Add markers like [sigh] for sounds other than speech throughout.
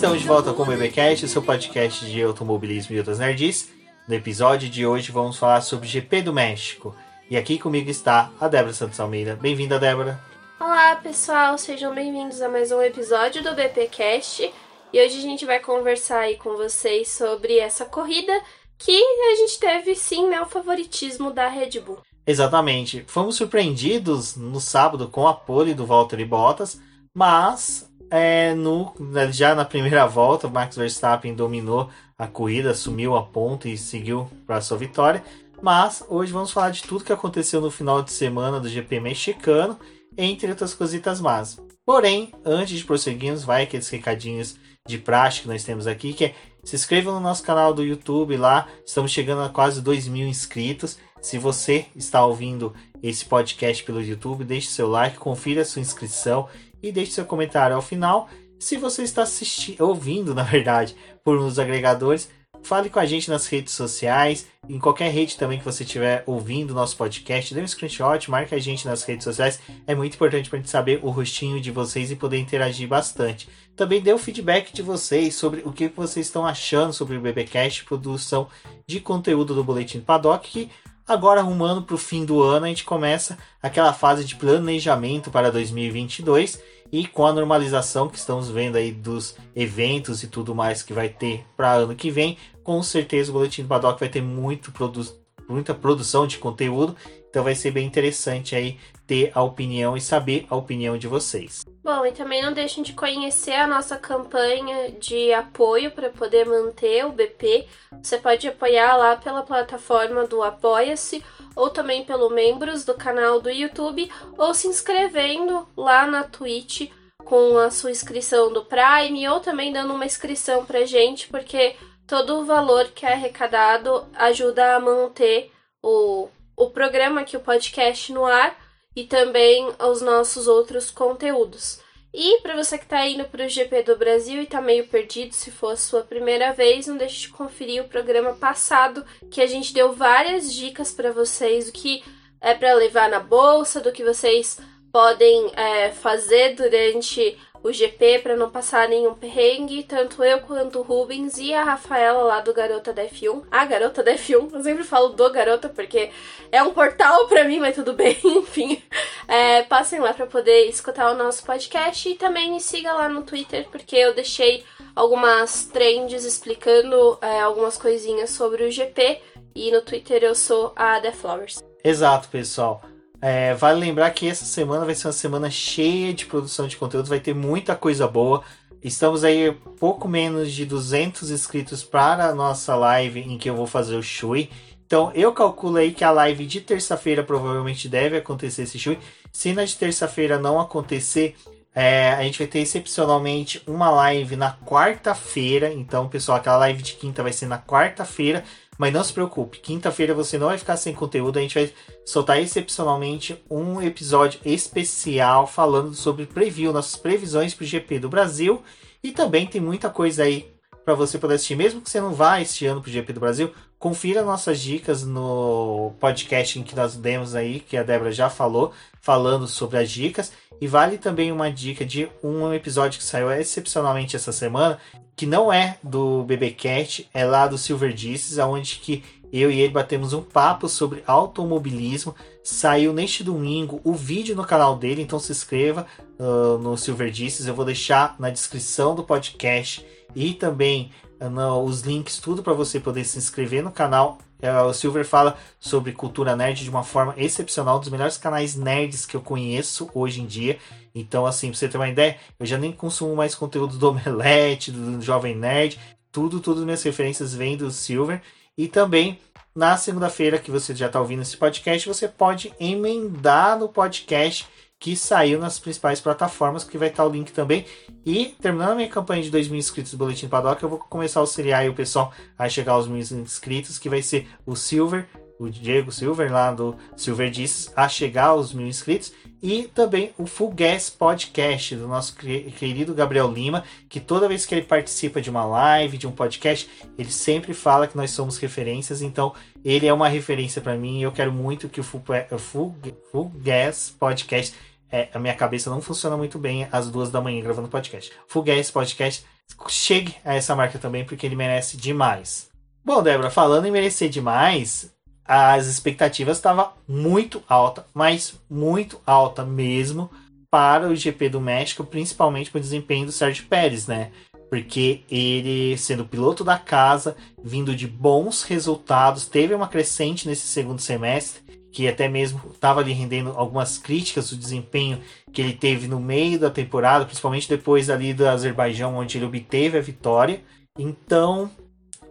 Estamos de volta com o BBcast, seu podcast de automobilismo e outras nerds. No episódio de hoje vamos falar sobre GP do México. E aqui comigo está a Débora Santos Almeida. Bem-vinda, Débora. Olá, pessoal, sejam bem-vindos a mais um episódio do BPcast. E hoje a gente vai conversar aí com vocês sobre essa corrida que a gente teve sim né, o favoritismo da Red Bull. Exatamente. Fomos surpreendidos no sábado com a pole do Valtteri Bottas, mas é, no, já na primeira volta, Max Verstappen dominou a corrida, assumiu a ponta e seguiu para sua vitória. Mas hoje vamos falar de tudo que aconteceu no final de semana do GP mexicano, entre outras cositas más. Porém, antes de prosseguirmos, vai aqueles recadinhos de prática que nós temos aqui, que é se inscreva no nosso canal do YouTube lá, estamos chegando a quase 2 mil inscritos. Se você está ouvindo esse podcast pelo YouTube, deixe seu like, confira sua inscrição e deixe seu comentário ao final. Se você está assistindo, ouvindo, na verdade, por uns agregadores, fale com a gente nas redes sociais, em qualquer rede também que você estiver ouvindo o nosso podcast, dê um screenshot, marque a gente nas redes sociais. É muito importante para a gente saber o rostinho de vocês e poder interagir bastante. Também dê o feedback de vocês sobre o que vocês estão achando sobre o BBcast, produção de conteúdo do Boletim Paddock, que agora arrumando para o fim do ano a gente começa aquela fase de planejamento para 2022 e com a normalização que estamos vendo aí dos eventos e tudo mais que vai ter para ano que vem, com certeza o Boletim do Paddock vai ter muito produ muita produção de conteúdo, então vai ser bem interessante aí ter a opinião e saber a opinião de vocês. Bom, e também não deixem de conhecer a nossa campanha de apoio para poder manter o BP. Você pode apoiar lá pela plataforma do Apoia-se ou também pelo membros do canal do YouTube ou se inscrevendo lá na Twitch com a sua inscrição do Prime ou também dando uma inscrição pra gente, porque todo o valor que é arrecadado ajuda a manter o, o programa aqui, o podcast no ar e também os nossos outros conteúdos. E para você que está indo para o GP do Brasil e está meio perdido, se for a sua primeira vez, não deixe de conferir o programa passado, que a gente deu várias dicas para vocês o que é para levar na bolsa, do que vocês podem é, fazer durante o GP para não passar nenhum perrengue, tanto eu quanto o Rubens e a Rafaela lá do Garota da F1. A Garota da F1, eu sempre falo do Garota porque é um portal para mim, mas tudo [laughs] bem, enfim. É, passem lá para poder escutar o nosso podcast e também me siga lá no Twitter porque eu deixei algumas trends explicando é, algumas coisinhas sobre o GP e no Twitter eu sou a The Flowers. Exato, pessoal. É, vale lembrar que essa semana vai ser uma semana cheia de produção de conteúdo, vai ter muita coisa boa. Estamos aí pouco menos de 200 inscritos para a nossa live em que eu vou fazer o Shui. Então eu calculo aí que a live de terça-feira provavelmente deve acontecer esse Shui. Se na de terça-feira não acontecer, é, a gente vai ter excepcionalmente uma live na quarta-feira. Então, pessoal, aquela live de quinta vai ser na quarta-feira. Mas não se preocupe, quinta-feira você não vai ficar sem conteúdo. A gente vai soltar excepcionalmente um episódio especial falando sobre preview, nossas previsões para o GP do Brasil. E também tem muita coisa aí para você poder assistir, mesmo que você não vá este ano para o GP do Brasil. Confira nossas dicas no podcast em que nós demos aí, que a Débora já falou, falando sobre as dicas. E vale também uma dica de um episódio que saiu excepcionalmente essa semana, que não é do BBCat, é lá do Silver Discs, onde que eu e ele batemos um papo sobre automobilismo. Saiu neste domingo o vídeo no canal dele, então se inscreva uh, no Silver Discs. Eu vou deixar na descrição do podcast e também uh, no, os links, tudo para você poder se inscrever no canal. Uh, o Silver fala sobre cultura nerd de uma forma excepcional, um dos melhores canais nerds que eu conheço hoje em dia. Então, assim, pra você ter uma ideia, eu já nem consumo mais conteúdo do Omelete, do Jovem Nerd. Tudo, tudo minhas referências vêm do Silver. E também, na segunda-feira que você já está ouvindo esse podcast, você pode emendar no podcast que saiu nas principais plataformas, que vai estar o link também. E terminando a minha campanha de 2 mil inscritos do Boletim Paddock, eu vou começar a auxiliar o pessoal a chegar aos mil inscritos, que vai ser o Silver, o Diego Silver lá do Silver Discs, a chegar aos mil inscritos e também o Full Gas Podcast do nosso querido Gabriel Lima, que toda vez que ele participa de uma live, de um podcast, ele sempre fala que nós somos referências, então ele é uma referência para mim e eu quero muito que o Full, Full, Full Gas Podcast, é, a minha cabeça não funciona muito bem às duas da manhã gravando podcast. Full Gas Podcast chegue a essa marca também, porque ele merece demais. Bom, Débora, falando em merecer demais, as expectativas estavam muito alta, mas muito alta mesmo para o GP do México, principalmente para o desempenho do Sérgio Pérez, né? Porque ele, sendo piloto da casa, vindo de bons resultados, teve uma crescente nesse segundo semestre, que até mesmo estava ali rendendo algumas críticas do desempenho que ele teve no meio da temporada, principalmente depois ali do Azerbaijão, onde ele obteve a vitória. Então,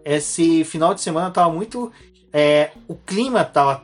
esse final de semana estava muito. É, o clima estava,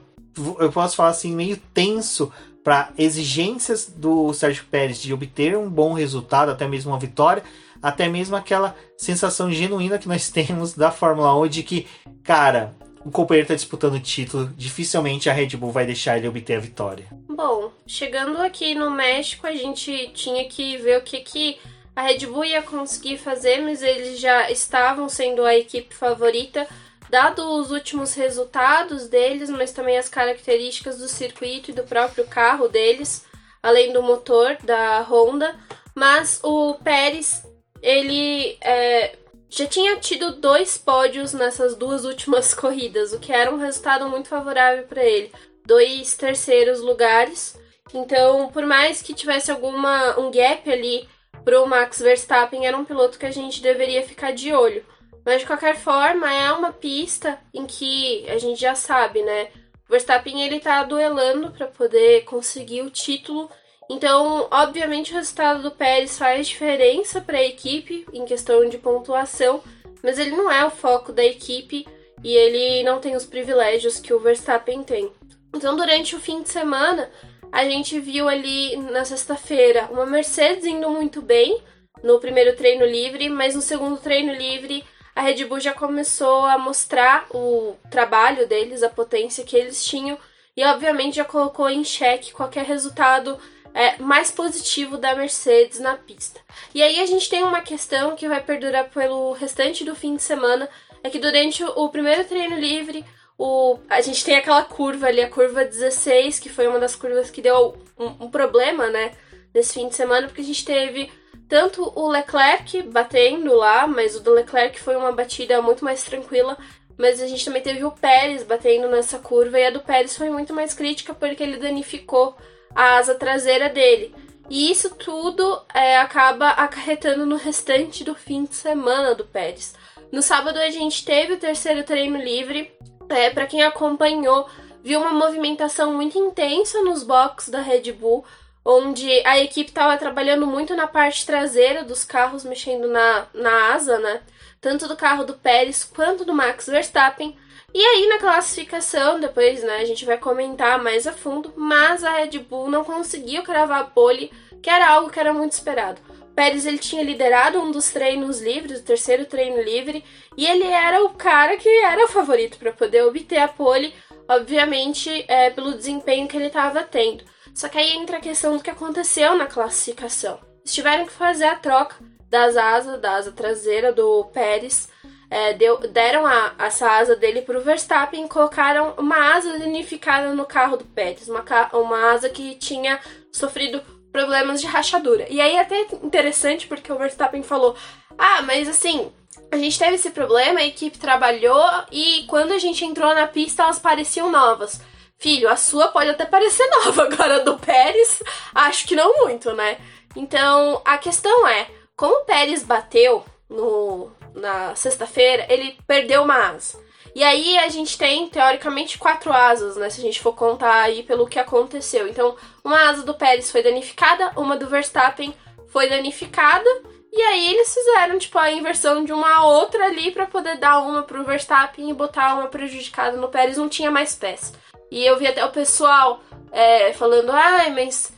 eu posso falar assim, meio tenso para exigências do Sérgio Pérez de obter um bom resultado, até mesmo uma vitória, até mesmo aquela sensação genuína que nós [laughs] temos da Fórmula 1 de que, cara, o companheiro está disputando o título, dificilmente a Red Bull vai deixar ele obter a vitória. Bom, chegando aqui no México, a gente tinha que ver o que, que a Red Bull ia conseguir fazer, mas eles já estavam sendo a equipe favorita, dado os últimos resultados deles, mas também as características do circuito e do próprio carro deles, além do motor da Honda. Mas o Pérez, ele é, já tinha tido dois pódios nessas duas últimas [laughs] corridas, o que era um resultado muito favorável para ele. Dois terceiros lugares. Então, por mais que tivesse alguma um gap ali pro Max Verstappen, era um piloto que a gente deveria ficar de olho. Mas de qualquer forma, é uma pista em que a gente já sabe, né? O Verstappen ele tá duelando para poder conseguir o título então, obviamente, o resultado do Pérez faz diferença para a equipe em questão de pontuação, mas ele não é o foco da equipe e ele não tem os privilégios que o Verstappen tem. Então, durante o fim de semana, a gente viu ali na sexta-feira uma Mercedes indo muito bem no primeiro treino livre, mas no segundo treino livre a Red Bull já começou a mostrar o trabalho deles, a potência que eles tinham e obviamente já colocou em xeque qualquer resultado é, mais positivo da Mercedes na pista. E aí a gente tem uma questão que vai perdurar pelo restante do fim de semana, é que durante o primeiro treino livre, o, a gente tem aquela curva ali, a curva 16, que foi uma das curvas que deu um, um problema, né, nesse fim de semana, porque a gente teve tanto o Leclerc batendo lá, mas o do Leclerc foi uma batida muito mais tranquila, mas a gente também teve o Pérez batendo nessa curva, e a do Pérez foi muito mais crítica porque ele danificou a asa traseira dele. E isso tudo é, acaba acarretando no restante do fim de semana do Pérez. No sábado a gente teve o terceiro treino livre. É, para quem acompanhou, viu uma movimentação muito intensa nos boxes da Red Bull, onde a equipe estava trabalhando muito na parte traseira dos carros, mexendo na, na asa, né? Tanto do carro do Pérez quanto do Max Verstappen. E aí na classificação, depois né, a gente vai comentar mais a fundo, mas a Red Bull não conseguiu cravar a pole, que era algo que era muito esperado. Pérez ele tinha liderado um dos treinos livres, o terceiro treino livre, e ele era o cara que era o favorito para poder obter a pole, obviamente é, pelo desempenho que ele estava tendo. Só que aí entra a questão do que aconteceu na classificação. Eles tiveram que fazer a troca das asas, da asa traseira do Pérez é, deu, deram a, essa asa dele para o Verstappen e colocaram uma asa unificada no carro do Pérez, uma, uma asa que tinha sofrido problemas de rachadura. E aí é até interessante porque o Verstappen falou: Ah, mas assim, a gente teve esse problema, a equipe trabalhou e quando a gente entrou na pista elas pareciam novas. Filho, a sua pode até parecer [laughs] nova, agora do Pérez, acho que não muito, né? Então a questão é: como o Pérez bateu no, na sexta-feira, ele perdeu uma asa. E aí a gente tem, teoricamente, quatro asas, né? Se a gente for contar aí pelo que aconteceu. Então, uma asa do Pérez foi danificada, uma do Verstappen foi danificada. E aí eles fizeram, tipo, a inversão de uma outra ali para poder dar uma pro Verstappen e botar uma prejudicada no Pérez. Não tinha mais peça. E eu vi até o pessoal é, falando, ai, mas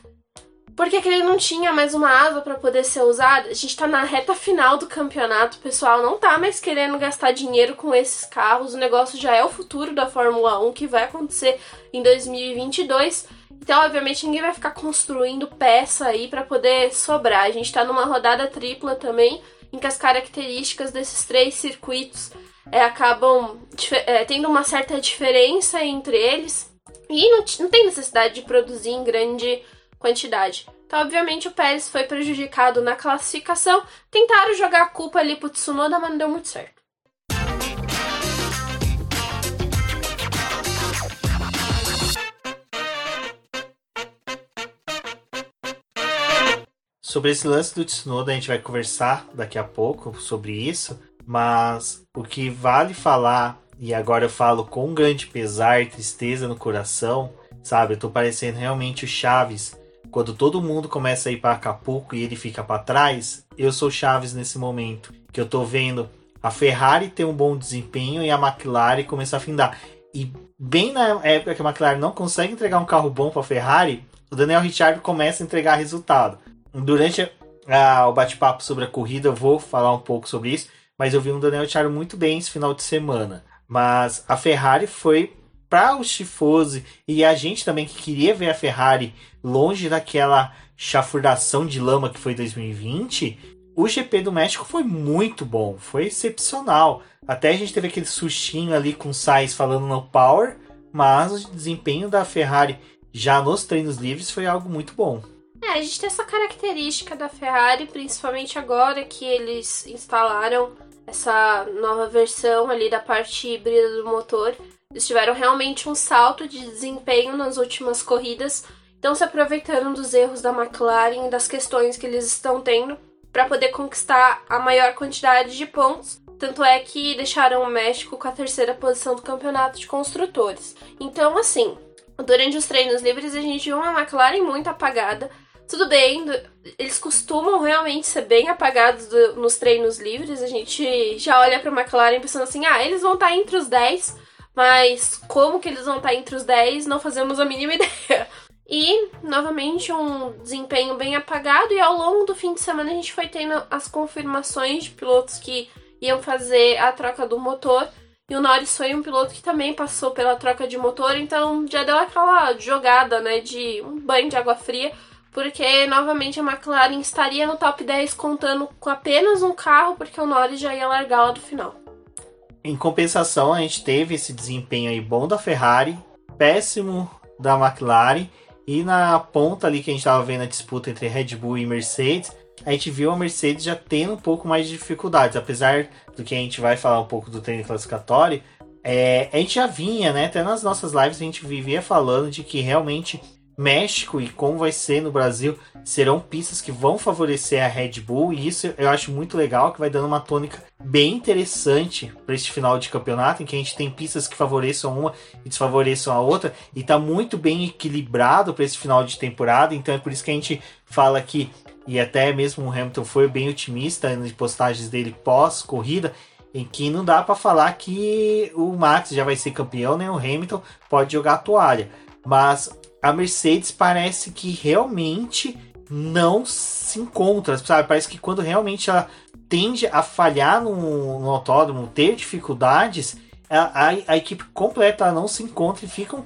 por que, que ele não tinha mais uma asa para poder ser usada? A gente tá na reta final do campeonato, o pessoal não tá mais querendo gastar dinheiro com esses carros. O negócio já é o futuro da Fórmula 1 que vai acontecer em 2022. Então, obviamente, ninguém vai ficar construindo peça aí para poder sobrar. A gente tá numa rodada tripla também, em que as características desses três circuitos é, acabam é, tendo uma certa diferença entre eles. E não, não tem necessidade de produzir em grande quantidade. Então, obviamente, o Pérez foi prejudicado na classificação. Tentaram jogar a culpa ali pro Tsunoda, mas não deu muito certo. Sobre esse lance do Tsunoda, a gente vai conversar daqui a pouco sobre isso, mas o que vale falar, e agora eu falo com grande pesar e tristeza no coração, sabe? Eu tô parecendo realmente o Chaves. Quando todo mundo começa a ir para Acapulco e ele fica para trás, eu sou Chaves nesse momento. Que eu tô vendo a Ferrari ter um bom desempenho e a McLaren começar a findar. E bem na época que a McLaren não consegue entregar um carro bom para a Ferrari, o Daniel Ricciardo começa a entregar resultado. Durante o bate-papo sobre a corrida, eu vou falar um pouco sobre isso, mas eu vi um Daniel Ricciardo muito bem esse final de semana. Mas a Ferrari foi para o Chifose e a gente também que queria ver a Ferrari longe daquela chafurdação de lama que foi 2020, o GP do México foi muito bom, foi excepcional. Até a gente teve aquele sustinho ali com o Sainz falando no power, mas o desempenho da Ferrari já nos treinos livres foi algo muito bom. É, a gente tem essa característica da Ferrari, principalmente agora que eles instalaram essa nova versão ali da parte híbrida do motor. Eles tiveram realmente um salto de desempenho nas últimas corridas, estão se aproveitando dos erros da McLaren e das questões que eles estão tendo para poder conquistar a maior quantidade de pontos. Tanto é que deixaram o México com a terceira posição do campeonato de construtores. Então, assim, durante os treinos livres a gente viu uma McLaren muito apagada, tudo bem, eles costumam realmente ser bem apagados do, nos treinos livres. A gente já olha para McLaren pensando assim: ah, eles vão estar tá entre os 10, mas como que eles vão estar tá entre os 10, não fazemos a mínima [laughs] ideia. E, novamente, um desempenho bem apagado. E ao longo do fim de semana a gente foi tendo as confirmações de pilotos que iam fazer a troca do motor. E o Norris foi um piloto que também passou pela troca de motor, então já deu aquela jogada, né, de um banho de água fria porque novamente a McLaren estaria no top 10 contando com apenas um carro, porque o Norris já ia largar lá do final. Em compensação, a gente teve esse desempenho aí bom da Ferrari, péssimo da McLaren, e na ponta ali que a gente estava vendo a disputa entre Red Bull e Mercedes, a gente viu a Mercedes já tendo um pouco mais de dificuldades, apesar do que a gente vai falar um pouco do treino classificatório. É, a gente já vinha, né? Até nas nossas lives a gente vivia falando de que realmente México e como vai ser no Brasil serão pistas que vão favorecer a Red Bull e isso eu acho muito legal que vai dando uma tônica bem interessante para este final de campeonato em que a gente tem pistas que favoreçam uma e desfavoreçam a outra e está muito bem equilibrado para esse final de temporada então é por isso que a gente fala que e até mesmo o Hamilton foi bem otimista nas postagens dele pós corrida em que não dá para falar que o Max já vai ser campeão nem o Hamilton pode jogar a toalha. Mas a Mercedes parece que realmente não se encontra, sabe? Parece que quando realmente ela tende a falhar no, no autódromo, ter dificuldades, a, a, a, equipe completa não se encontra e fica um,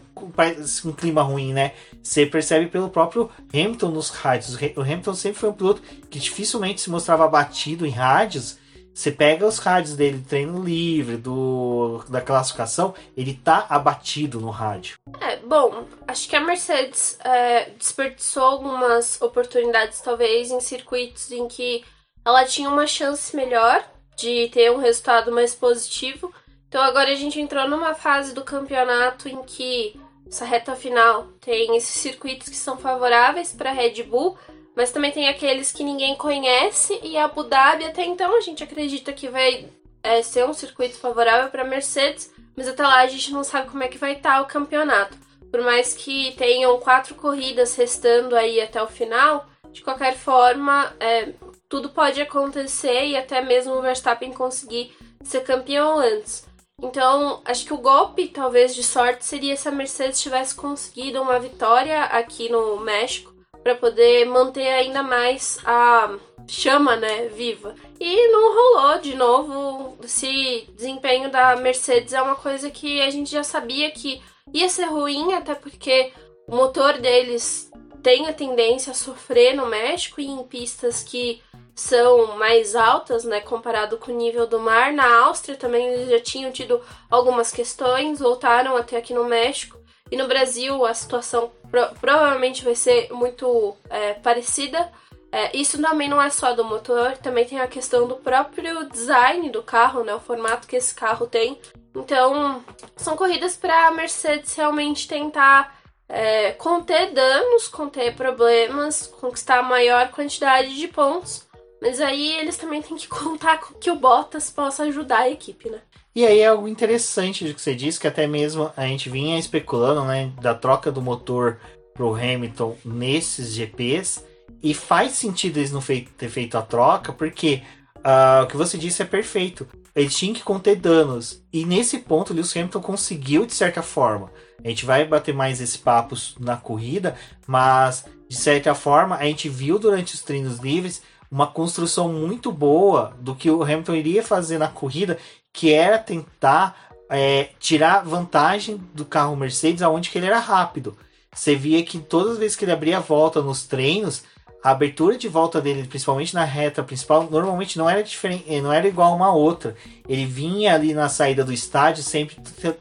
um, clima ruim, né? Você percebe pelo próprio Hamilton nos rádios. O Hamilton sempre foi um piloto que dificilmente se mostrava abatido em rádios, você pega os rádios dele treino livre, do, da classificação, ele tá abatido no rádio. É, bom, acho que a Mercedes é, desperdiçou algumas oportunidades, talvez, em circuitos em que ela tinha uma chance melhor de ter um resultado mais positivo. Então agora a gente entrou numa fase do campeonato em que essa reta final tem esses circuitos que são favoráveis para Red Bull, mas também tem aqueles que ninguém conhece e Abu Dhabi até então a gente acredita que vai é, ser um circuito favorável para Mercedes, mas até lá a gente não sabe como é que vai estar tá o campeonato. Por mais que tenham quatro corridas restando aí até o final, de qualquer forma, é, tudo pode acontecer e até mesmo o Verstappen conseguir ser campeão antes. Então, acho que o golpe, talvez, de sorte seria se a Mercedes tivesse conseguido uma vitória aqui no México para poder manter ainda mais a chama, né, viva. E não rolou de novo. Esse desempenho da Mercedes é uma coisa que a gente já sabia que ia ser ruim, até porque o motor deles tem a tendência a sofrer no México e em pistas que são mais altas, né, comparado com o nível do mar. Na Áustria também eles já tinham tido algumas questões, voltaram até aqui no México E no Brasil a situação pro provavelmente vai ser muito é, parecida. É, isso também não é só do motor, também tem a questão do próprio design do carro, né? O formato que esse carro tem. Então, são corridas para a Mercedes realmente tentar é, conter danos, conter problemas, conquistar a maior quantidade de pontos. Mas aí eles também têm que [laughs] contar com que o Bottas possa ajudar a equipe, né? E aí é algo interessante de que você disse, que até mesmo a gente vinha especulando, né, da troca do motor pro Hamilton nesses GPs, e faz sentido eles não ter feito a troca, porque uh, o que você disse é perfeito. Eles tinham que conter danos, e nesse ponto o Lewis Hamilton conseguiu de certa forma. A gente vai bater mais esse papo na corrida, mas de certa forma a gente viu durante os treinos livres uma construção muito boa do que o Hamilton iria fazer na corrida, que era tentar é, tirar vantagem do carro Mercedes aonde que ele era rápido. Você via que todas as vezes que ele abria a volta nos treinos, a abertura de volta dele, principalmente na reta principal, normalmente não era diferente, eh, não era igual uma outra. Ele vinha ali na saída do estádio sempre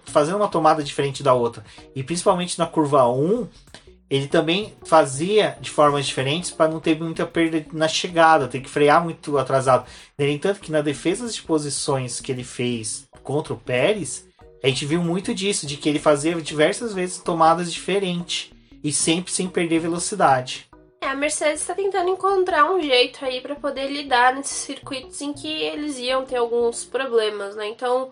fazendo uma tomada diferente da outra. E principalmente na curva 1, ele também fazia de formas diferentes para não ter muita perda na chegada, ter que frear muito atrasado. No entanto, que na defesa de posições que ele fez contra o Pérez, a gente viu muito disso, de que ele fazia diversas vezes tomadas diferentes e sempre sem perder velocidade. É, a Mercedes está tentando encontrar um jeito aí para poder lidar nesses circuitos em que eles iam ter alguns problemas, né? Então,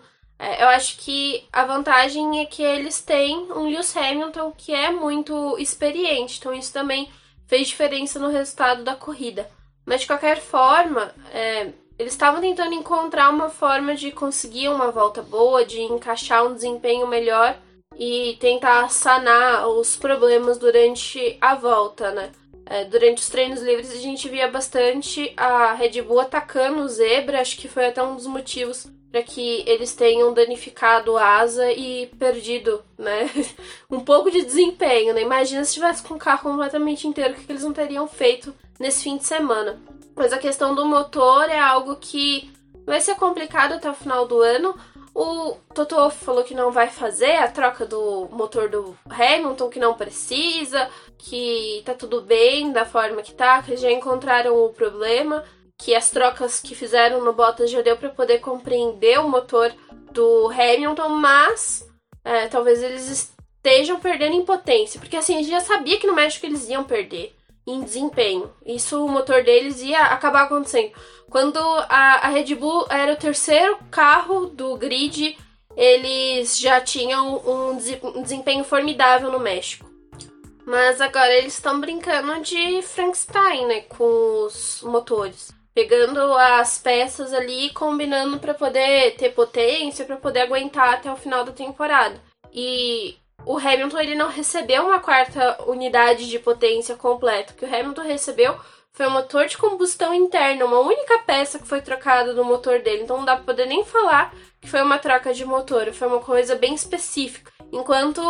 eu acho que a vantagem é que eles têm um Lewis Hamilton que é muito experiente, então isso também fez diferença no resultado da corrida. Mas de qualquer forma, é, eles estavam tentando encontrar uma forma de conseguir uma volta boa, de encaixar um desempenho melhor e tentar sanar os problemas durante a volta, né? É, durante os treinos livres a gente via bastante a Red Bull atacando o Zebra, acho que foi até um dos motivos para que eles tenham danificado a asa e perdido, né, [laughs] um pouco de desempenho, né? Imagina se tivesse com o carro completamente inteiro, o que eles não teriam feito nesse fim de semana. Mas a questão do motor é algo que vai ser complicado até o final do ano, o Toto falou que não vai fazer a troca do motor do Hamilton, que não precisa, que tá tudo bem da forma que tá, que já encontraram o problema, que as trocas que fizeram no Bottas já deu para poder compreender o motor do Hamilton, mas é, talvez eles estejam perdendo em potência, porque assim, a gente já sabia que no México eles iam perder em desempenho. Isso o motor deles ia acabar acontecendo. Quando a, a Red Bull era o terceiro carro do grid, eles já tinham um, desempenho formidável no México. Mas agora eles estão brincando de Frankenstein, né, com os motores. Pegando as peças ali e combinando para poder ter potência, para poder aguentar até o final da temporada. E o Hamilton ele não recebeu uma quarta unidade de potência completa. O que o Hamilton recebeu foi um motor de combustão interna, uma única peça que foi trocada do motor dele. Então não dá pra poder nem falar que foi uma troca de motor, foi uma coisa bem específica. Enquanto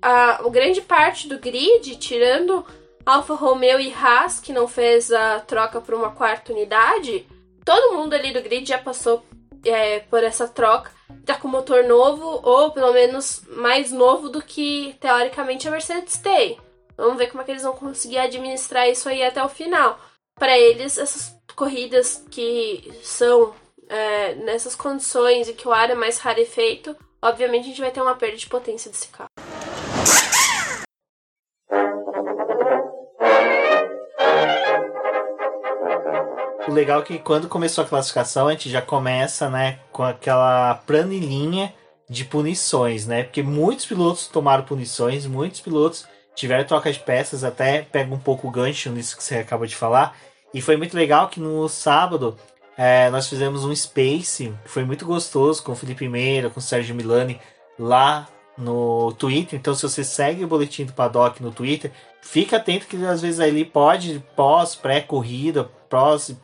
a, a grande parte do grid, tirando Alfa Romeo e Haas, que não fez a troca por uma quarta unidade, todo mundo ali do grid já passou é, por essa troca tá com motor novo, ou pelo menos mais novo do que teoricamente a Mercedes tem. Vamos ver como é que eles vão conseguir administrar isso aí até o final. Para eles, essas corridas que são é, nessas condições e que o ar é mais rarefeito, obviamente a gente vai ter uma perda de potência desse carro. O legal é que quando começou a classificação, a gente já começa, né, com aquela planilhinha de punições, né? Porque muitos pilotos tomaram punições, muitos pilotos tiveram troca de peças, até pega um pouco o gancho nisso que você acabou de falar. E foi muito legal que no sábado é, nós fizemos um Space, que foi muito gostoso, com o Felipe Meira, com o Sérgio Milani, lá no Twitter. Então, se você segue o boletim do Paddock no Twitter, fica atento que às vezes ali pode, pós, pré-corrida, pós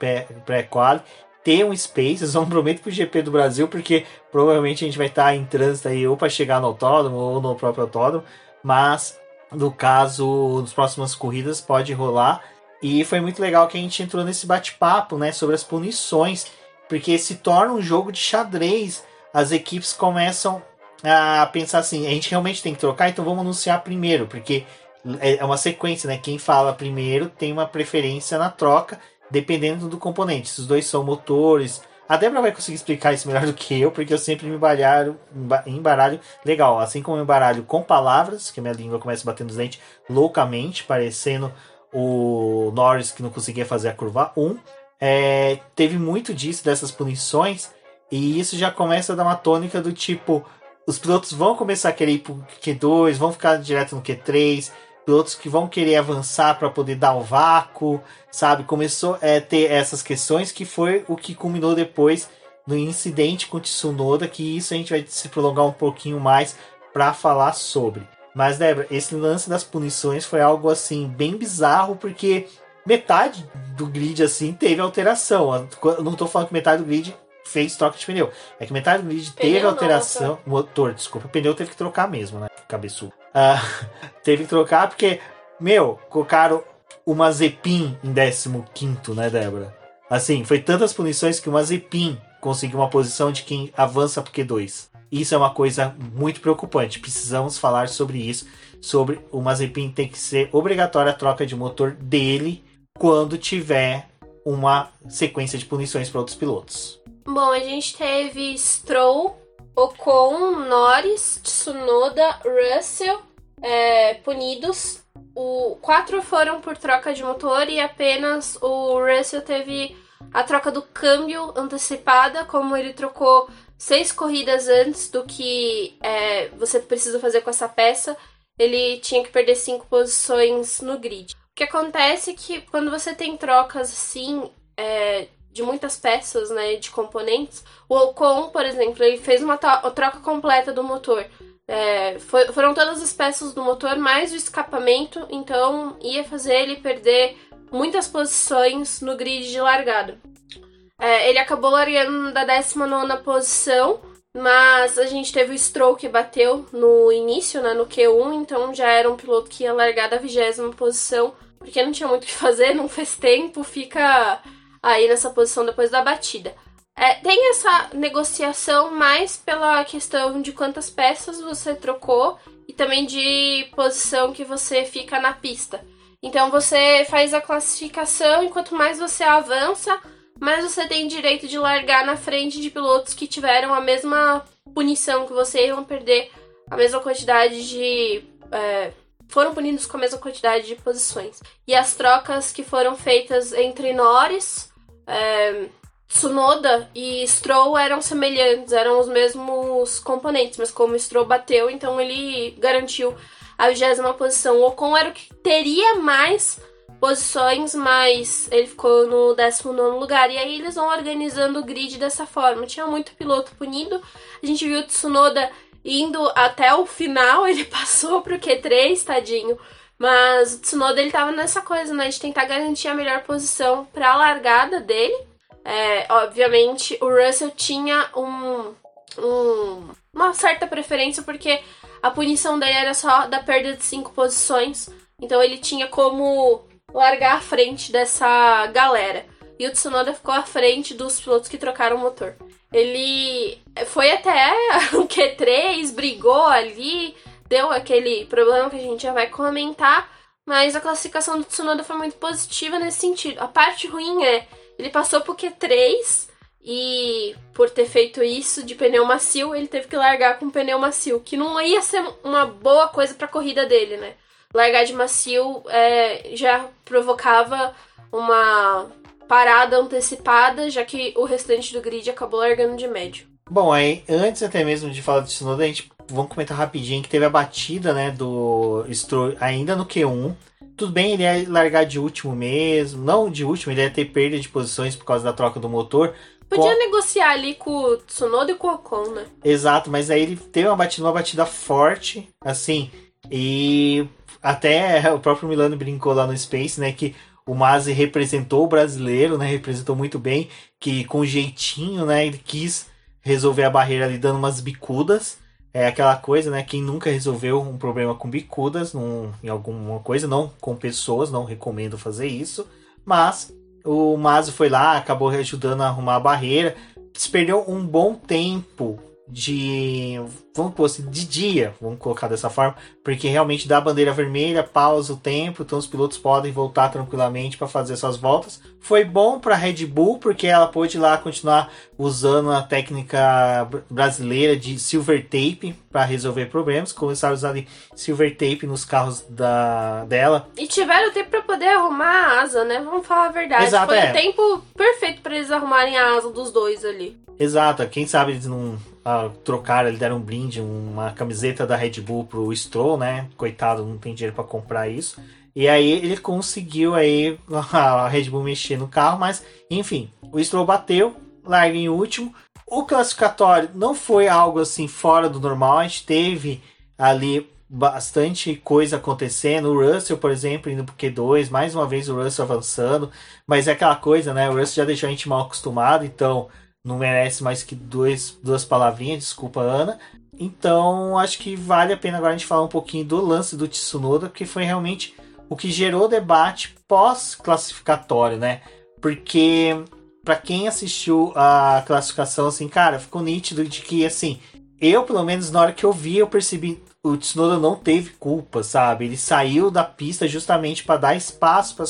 pré-quali, ter um space. Eu não prometo pro GP do Brasil, porque provavelmente a gente vai estar em trânsito aí ou para chegar no autódromo ou no próprio autódromo. Mas no caso, nas próximas corridas pode rolar. E foi muito legal que a gente entrou nesse bate-papo, né, sobre as punições, porque se torna um jogo de xadrez. As equipes começam a pensar assim, a gente realmente tem que trocar, então vamos anunciar primeiro, porque é, é uma sequência, né? Quem fala primeiro tem uma preferência na troca, dependendo do componente. Se os dois são motores. A Débora vai conseguir explicar isso melhor do que eu, porque eu sempre me embaralho legal. Assim como eu embaralho com palavras, que minha língua começa a bater nos dentes loucamente, parecendo o Norris que não conseguia fazer a curva 1. É, teve muito disso, dessas punições, e isso já começa a dar uma tônica do tipo: os pilotos vão começar a querer ir pro Q2, vão ficar direto no Q3, pilotos que vão querer avançar para poder dar o vácuo, sabe? Começou a é, ter essas questões que foi o que culminou depois no incidente com o Tsunoda, que isso a gente vai se prolongar um pouquinho mais para falar sobre. Mas, Débora, esse lance das punições foi algo assim bem bizarro, porque metade do grid assim teve alteração. Eu não estou falando que metade do grid fez troca de pneu. É que metade do grid teve alteração. Não, motor, desculpa. O pneu teve que trocar mesmo, né? Cabeçudo. Uh, [laughs] teve que trocar porque, meu, colocaram o Mazepin em 15, né, Débora? Assim, foi tantas punições que o Mazepin conseguiu uma posição de quem avança pro Q2. Isso é uma coisa muito preocupante. Precisamos falar sobre isso. Sobre o Mazepin tem que ser obrigatória a troca de motor dele quando tiver uma sequência de punições para outros pilotos. Bom, a gente teve Stroll, Ocon, Norris, Tsunoda, Russell é, punidos. O, quatro foram por troca de motor e apenas o Russell teve a troca do câmbio antecipada, como ele trocou seis corridas antes do que é, você precisa fazer com essa peça, ele tinha que perder cinco posições no grid. O que acontece é que quando você tem trocas assim, é, de muitas peças, né, de componentes. O Ocon, por exemplo, ele fez uma troca completa do motor. É, foi, foram todas as peças do motor mais o escapamento, então ia fazer ele perder muitas posições no grid de largada. É, ele acabou largando da 19 posição, mas a gente teve o Stroll que bateu no início, né, no Q1, então já era um piloto que ia largar da 20 posição, porque não tinha muito o que fazer, não fez tempo, fica aí nessa posição depois da batida. É, tem essa negociação mais pela questão de quantas peças você trocou e também de posição que você fica na pista. Então você faz a classificação e quanto mais você avança, mais você tem direito de largar na frente de pilotos que tiveram a mesma punição que você e vão perder a mesma quantidade de. É, foram punidos com a mesma quantidade de posições. E as trocas que foram feitas entre Norris, é, Tsunoda e Stroll eram semelhantes, eram os mesmos componentes, mas como Stroll bateu, então ele garantiu a vigésima posição. O Ocon era o que teria mais posições, mas ele ficou no 19 lugar. E aí eles vão organizando o grid dessa forma. Tinha muito piloto punido. A gente viu o Tsunoda indo até o final, [laughs] ele passou pro Q3, tadinho. Mas o Tsunoda ele tava nessa coisa, né? De tentar garantir a melhor posição para a largada dele. É, obviamente, o Russell tinha um, um, uma certa preferência, porque a punição dele era só da perda de cinco posições. Então ele tinha como largar à frente dessa galera. E o Tsunoda ficou à frente dos pilotos que trocaram o motor. Ele foi até [laughs] o Q3, brigou ali, deu aquele problema que a gente já vai comentar, mas a classificação do Tsunoda foi muito positiva nesse sentido. A parte ruim é, ele passou pro Q3 e por ter feito isso de pneu macio, ele teve que largar com pneu macio, que não ia ser uma boa coisa para a corrida dele, né? Largar de macio é, já provocava uma parada antecipada, já que o restante do grid acabou largando de médio. Bom, aí antes até mesmo de falar do Tsunoda, a gente vamos comentar rapidinho que teve a batida, né, do Stroll ainda no Q1. Tudo bem, ele ia largar de último mesmo, não de último, ele ia ter perda de posições por causa da troca do motor. Podia com... negociar ali com o Tsunoda e com o Ocon, né? Exato, mas aí ele teve uma batida, uma batida forte, assim, e até [laughs] o próprio Milano brincou lá no Space, né, que o Mazzi representou o brasileiro, né, representou muito bem, que com jeitinho, né, ele quis resolver a barreira ali dando umas bicudas. É aquela coisa, né? Quem nunca resolveu um problema com bicudas num, em alguma coisa, não com pessoas, não recomendo fazer isso. Mas o Mazo foi lá, acabou ajudando a arrumar a barreira. Se perdeu um bom tempo de vamos pôr assim, de dia, vamos colocar dessa forma, porque realmente dá bandeira vermelha, pausa o tempo, então os pilotos podem voltar tranquilamente para fazer suas voltas. Foi bom para a Red Bull porque ela pôde lá continuar usando a técnica brasileira de silver tape para resolver problemas, começaram a usar ali silver tape nos carros da dela. E tiveram tempo para poder arrumar a asa, né? Vamos falar a verdade. Exato, Foi é. o tempo perfeito para eles arrumarem a asa dos dois ali. Exato, quem sabe eles não ah, trocaram, eles deram um brinde, uma camiseta da Red Bull pro Stroll, né? Coitado, não tem dinheiro para comprar isso. E aí ele conseguiu aí [laughs] a Red Bull mexer no carro, mas enfim, o Stroll bateu, larga em último. O classificatório não foi algo assim fora do normal, a gente teve ali bastante coisa acontecendo. O Russell, por exemplo, indo pro Q2, mais uma vez o Russell avançando, mas é aquela coisa, né? O Russell já deixou a gente mal acostumado, então não merece mais que dois, duas palavrinhas, desculpa, Ana. Então, acho que vale a pena agora a gente falar um pouquinho do lance do Tsunoda, que foi realmente o que gerou debate pós-classificatório, né? Porque para quem assistiu a classificação, assim, cara, ficou nítido de que, assim, eu, pelo menos na hora que eu vi, eu percebi o Tsunoda não teve culpa, sabe? Ele saiu da pista justamente para dar espaço para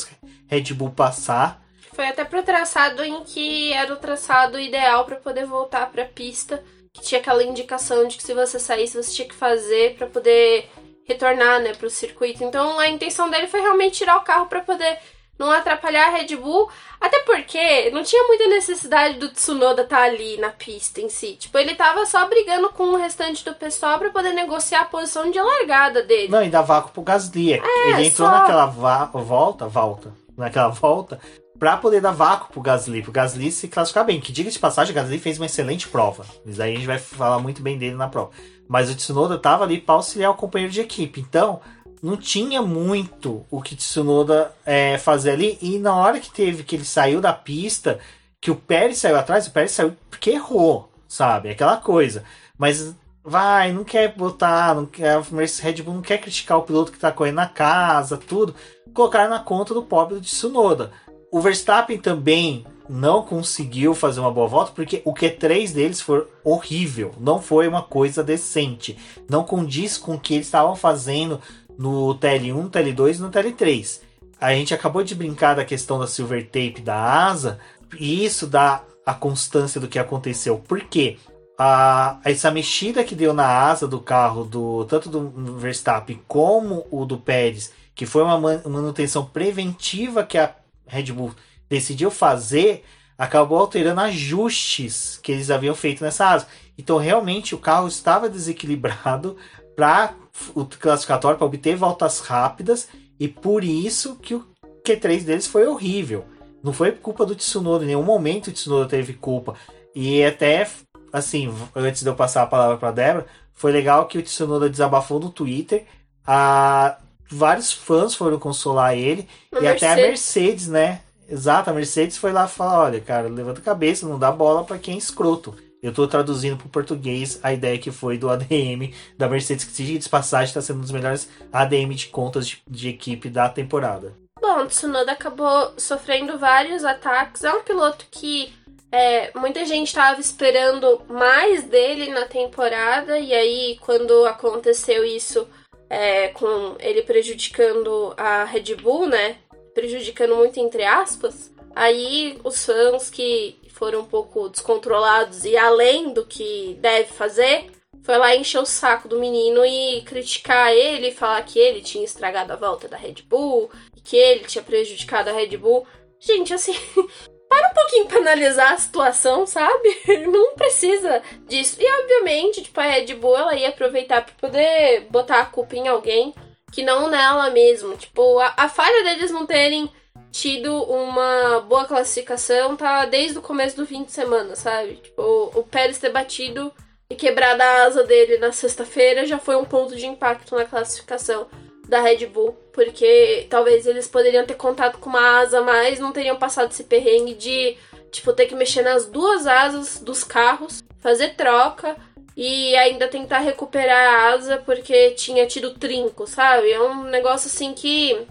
Red Bull passar. Foi até pro traçado em que era o traçado ideal para poder voltar para a pista, que tinha aquela indicação de que se você saísse você tinha que fazer para poder retornar, né, pro circuito. Então a intenção dele foi realmente tirar o carro para poder não atrapalhar a Red Bull, até porque não tinha muita necessidade do Tsunoda estar tá ali na pista em si. Tipo, ele tava só brigando com o restante do pessoal para poder negociar a posição de largada dele. Não, e dá vácuo pro Gasly. É, ele entrou só... naquela volta, volta, naquela volta, para poder dar vácuo pro Gasly, pro Gasly se classificar bem. Que diga de passagem, o Gasly fez uma excelente prova. Isso aí a gente vai falar muito bem dele na prova. Mas o Tsunoda tava ali para auxiliar o companheiro de equipe. Então, não tinha muito o que Tsunoda é, fazer ali. E na hora que teve que ele saiu da pista, que o Pérez saiu atrás, o Pérez saiu porque errou, sabe? Aquela coisa. Mas vai, não quer botar, não quer, a Red Bull não quer criticar o piloto que tá correndo na casa, tudo. Colocar na conta do pobre do Tsunoda. O Verstappen também não conseguiu fazer uma boa volta porque o Q3 deles foi horrível, não foi uma coisa decente, não condiz com o que eles estavam fazendo no TL1, no TL2 e no TL3. A gente acabou de brincar da questão da silver tape da asa, e isso dá a constância do que aconteceu. Por quê? A, essa mexida que deu na asa do carro, do tanto do Verstappen como o do Pérez, que foi uma manutenção preventiva que a Red Bull decidiu fazer, acabou alterando ajustes que eles haviam feito nessa asa. Então, realmente, o carro estava desequilibrado para o classificatório, para obter voltas rápidas, e por isso que o Q3 deles foi horrível. Não foi culpa do Tsunoda, em nenhum momento o Tsunoda teve culpa. E até, assim, antes de eu passar a palavra para Débora, foi legal que o Tsunoda desabafou no Twitter. A, vários fãs foram consolar ele. E Mercedes. até a Mercedes, né? Exato, a Mercedes foi lá falar: olha, cara, levanta a cabeça, não dá bola para quem é escroto. Eu tô traduzindo para o português a ideia que foi do ADM da Mercedes, que de passagem está sendo um dos melhores ADM de contas de, de equipe da temporada. Bom, o Tsunoda acabou sofrendo vários ataques. É um piloto que é, muita gente estava esperando mais dele na temporada, e aí, quando aconteceu isso, é, com ele prejudicando a Red Bull, né? Prejudicando muito entre aspas. Aí os fãs que foram um pouco descontrolados e além do que deve fazer, foi lá encher o saco do menino e criticar ele, falar que ele tinha estragado a volta da Red Bull, que ele tinha prejudicado a Red Bull. Gente, assim, [laughs] para um pouquinho pra analisar a situação, sabe? [laughs] Não precisa disso. E obviamente, tipo, a Red Bull ela ia aproveitar para poder botar a culpa em alguém que não nela mesmo. Tipo, a, a falha deles não terem tido uma boa classificação tá desde o começo do fim de semana, sabe? Tipo, o, o Pérez ter batido e quebrado a asa dele na sexta-feira já foi um ponto de impacto na classificação da Red Bull, porque talvez eles poderiam ter contado com uma asa a mais, não teriam passado esse perrengue de, tipo, ter que mexer nas duas asas dos carros, fazer troca e ainda tentar recuperar a asa porque tinha tido trinco, sabe? É um negócio assim que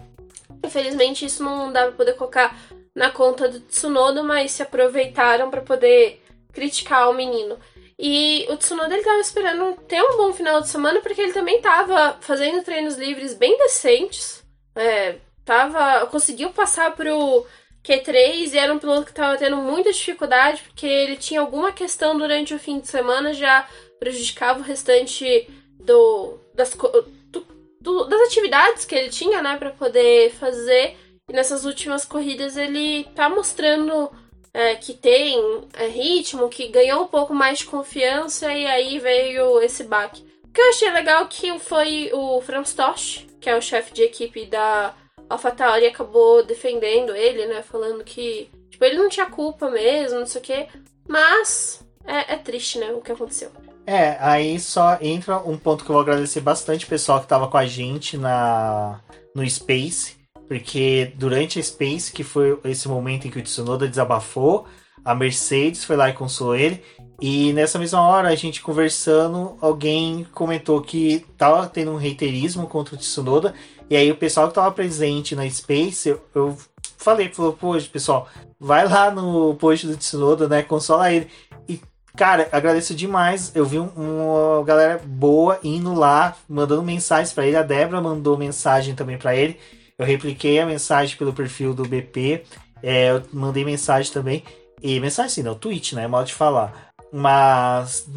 Infelizmente, isso não dá pra poder colocar na conta do Tsunoda, mas se aproveitaram para poder criticar o menino. E o Tsunoda ele tava esperando ter um bom final de semana, porque ele também tava fazendo treinos livres bem decentes. É, tava, conseguiu passar pro Q3 e era um piloto que tava tendo muita dificuldade, porque ele tinha alguma questão durante o fim de semana, já prejudicava o restante do, das, das atividades que ele tinha, né, para poder fazer. E nessas últimas corridas ele tá mostrando é, que tem é, ritmo, que ganhou um pouco mais de confiança e aí veio esse baque. O que eu achei legal que foi o Franz Tost, que é o chefe de equipe da AlphaTauri, acabou defendendo ele, né, falando que tipo, ele não tinha culpa mesmo, não sei o quê. Mas é, é triste, né, o que aconteceu. É, aí só entra um ponto que eu vou agradecer bastante o pessoal que tava com a gente na no Space, porque durante a Space, que foi esse momento em que o Tsunoda desabafou, a Mercedes foi lá e consolou ele. E nessa mesma hora, a gente conversando, alguém comentou que tava tendo um reiterismo contra o Tsunoda. E aí o pessoal que tava presente na Space, eu, eu falei, falou, poxa, pessoal, vai lá no post do Tsunoda, né? Consola ele. E, cara, agradeço demais. Eu vi um, uma galera boa indo lá, mandando mensagens para ele. A Débora mandou mensagem também para ele. Eu repliquei a mensagem pelo perfil do BP. É, eu mandei mensagem também. E mensagem sim, não, tweet, né? Modo de falar. Mas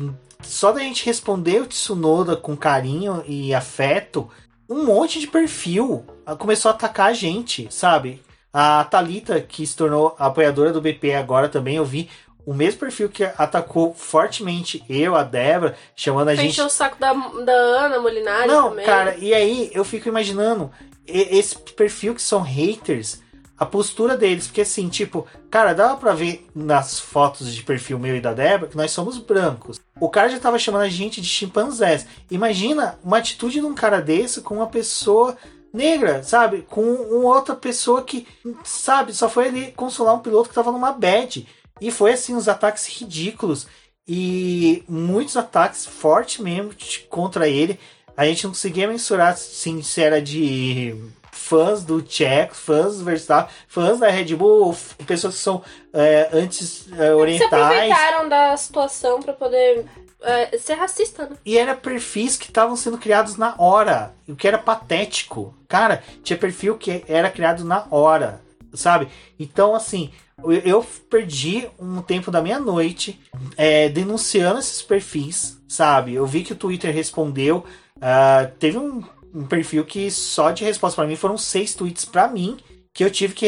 só da gente responder o Tsunoda com carinho e afeto, um monte de perfil começou a atacar a gente, sabe? A Talita que se tornou apoiadora do BP agora também, eu vi o mesmo perfil que atacou fortemente eu, a Débora, chamando a gente. Encheu o saco da, da Ana Molinari Não, também. cara, e aí eu fico imaginando esse perfil que são haters, a postura deles, porque assim, tipo, cara, dava pra ver nas fotos de perfil meu e da Débora que nós somos brancos. O cara já tava chamando a gente de chimpanzés. Imagina uma atitude de um cara desse com uma pessoa negra, sabe? Com uma outra pessoa que, sabe, só foi ali consolar um piloto que tava numa bad. E foi assim, uns ataques ridículos. E muitos ataques fortes mesmo contra ele. A gente não conseguia mensurar se era de fãs do Checo, fãs do Verstappen, fãs da Red Bull, pessoas que são é, antes é, orientais. Se aproveitaram da situação para poder é, ser racista, né? E era perfis que estavam sendo criados na hora, o que era patético. Cara, tinha perfil que era criado na hora, sabe? Então, assim, eu perdi um tempo da minha noite é, denunciando esses perfis, sabe? Eu vi que o Twitter respondeu. Uh, teve um, um, perfil que só de resposta para mim foram seis tweets para mim que eu tive que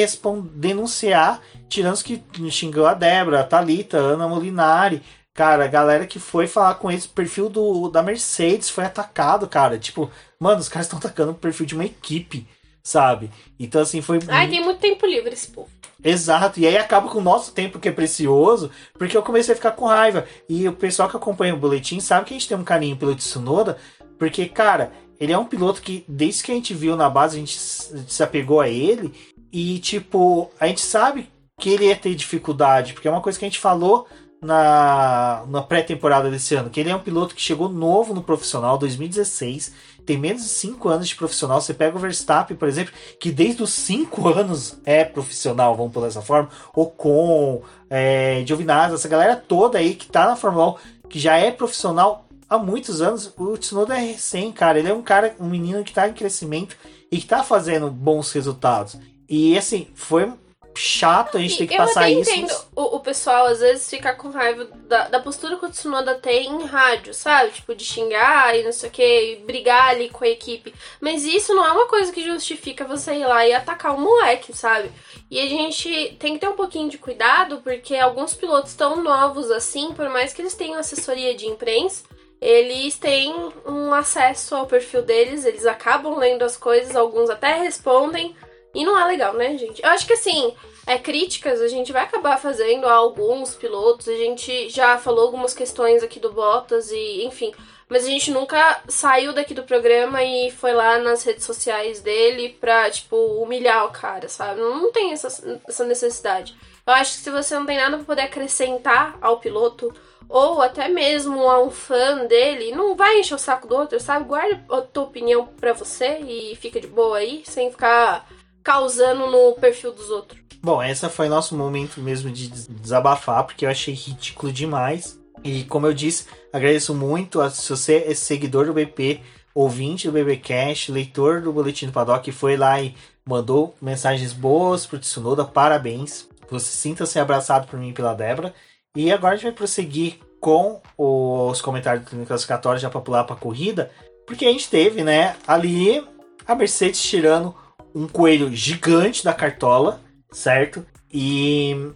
denunciar, tirando os que xingou a Débora, a Thalita, a Ana Molinari. Cara, a galera que foi falar com esse perfil do, da Mercedes foi atacado, cara. Tipo, mano, os caras estão atacando o perfil de uma equipe, sabe? Então, assim, foi. Ai, tem muito tempo livre esse povo. Exato, e aí acaba com o nosso tempo que é precioso, porque eu comecei a ficar com raiva. E o pessoal que acompanha o boletim sabe que a gente tem um carinho pelo Tsunoda, porque, cara, ele é um piloto que, desde que a gente viu na base, a gente se apegou a ele. E, tipo, a gente sabe que ele ia ter dificuldade, porque é uma coisa que a gente falou na, na pré-temporada desse ano, que ele é um piloto que chegou novo no profissional, 2016, tem menos de 5 anos de profissional. Você pega o Verstappen, por exemplo, que desde os 5 anos é profissional, vamos por essa forma, Ocon, é, Giovinazzi, essa galera toda aí que tá na Fórmula 1, que já é profissional há muitos anos, o Tsunoda é recém, cara. Ele é um cara, um menino que tá em crescimento e que tá fazendo bons resultados. E assim, foi chato a gente ter que eu passar até isso. entendo o, o pessoal às vezes ficar com raiva da, da postura que o Tsunoda tem em rádio, sabe? Tipo, de xingar e não sei o que, brigar ali com a equipe. Mas isso não é uma coisa que justifica você ir lá e atacar o moleque, sabe? E a gente tem que ter um pouquinho de cuidado, porque alguns pilotos tão novos assim, por mais que eles tenham assessoria de imprensa, eles têm um acesso ao perfil deles, eles acabam lendo as coisas, alguns até respondem. E não é legal, né, gente? Eu acho que assim, é, críticas a gente vai acabar fazendo a alguns pilotos. A gente já falou algumas questões aqui do Bottas e, enfim. Mas a gente nunca saiu daqui do programa e foi lá nas redes sociais dele pra, tipo, humilhar o cara, sabe? Não tem essa, essa necessidade. Eu acho que se você não tem nada pra poder acrescentar ao piloto, ou até mesmo a um fã dele, não vai encher o saco do outro, sabe? Guarda a tua opinião pra você e fica de boa aí, sem ficar causando no perfil dos outros. Bom, essa foi nosso momento mesmo de desabafar, porque eu achei ridículo demais. E como eu disse, agradeço muito a, se você é seguidor do BP, ouvinte do BBcast, leitor do Boletim do Paddock, foi lá e mandou mensagens boas pro Tsunoda, parabéns. Você sinta-se abraçado por mim e pela Débora. E agora a gente vai prosseguir com os comentários do classificatório já para pular para a corrida, porque a gente teve, né, ali a Mercedes tirando um coelho gigante da cartola, certo? E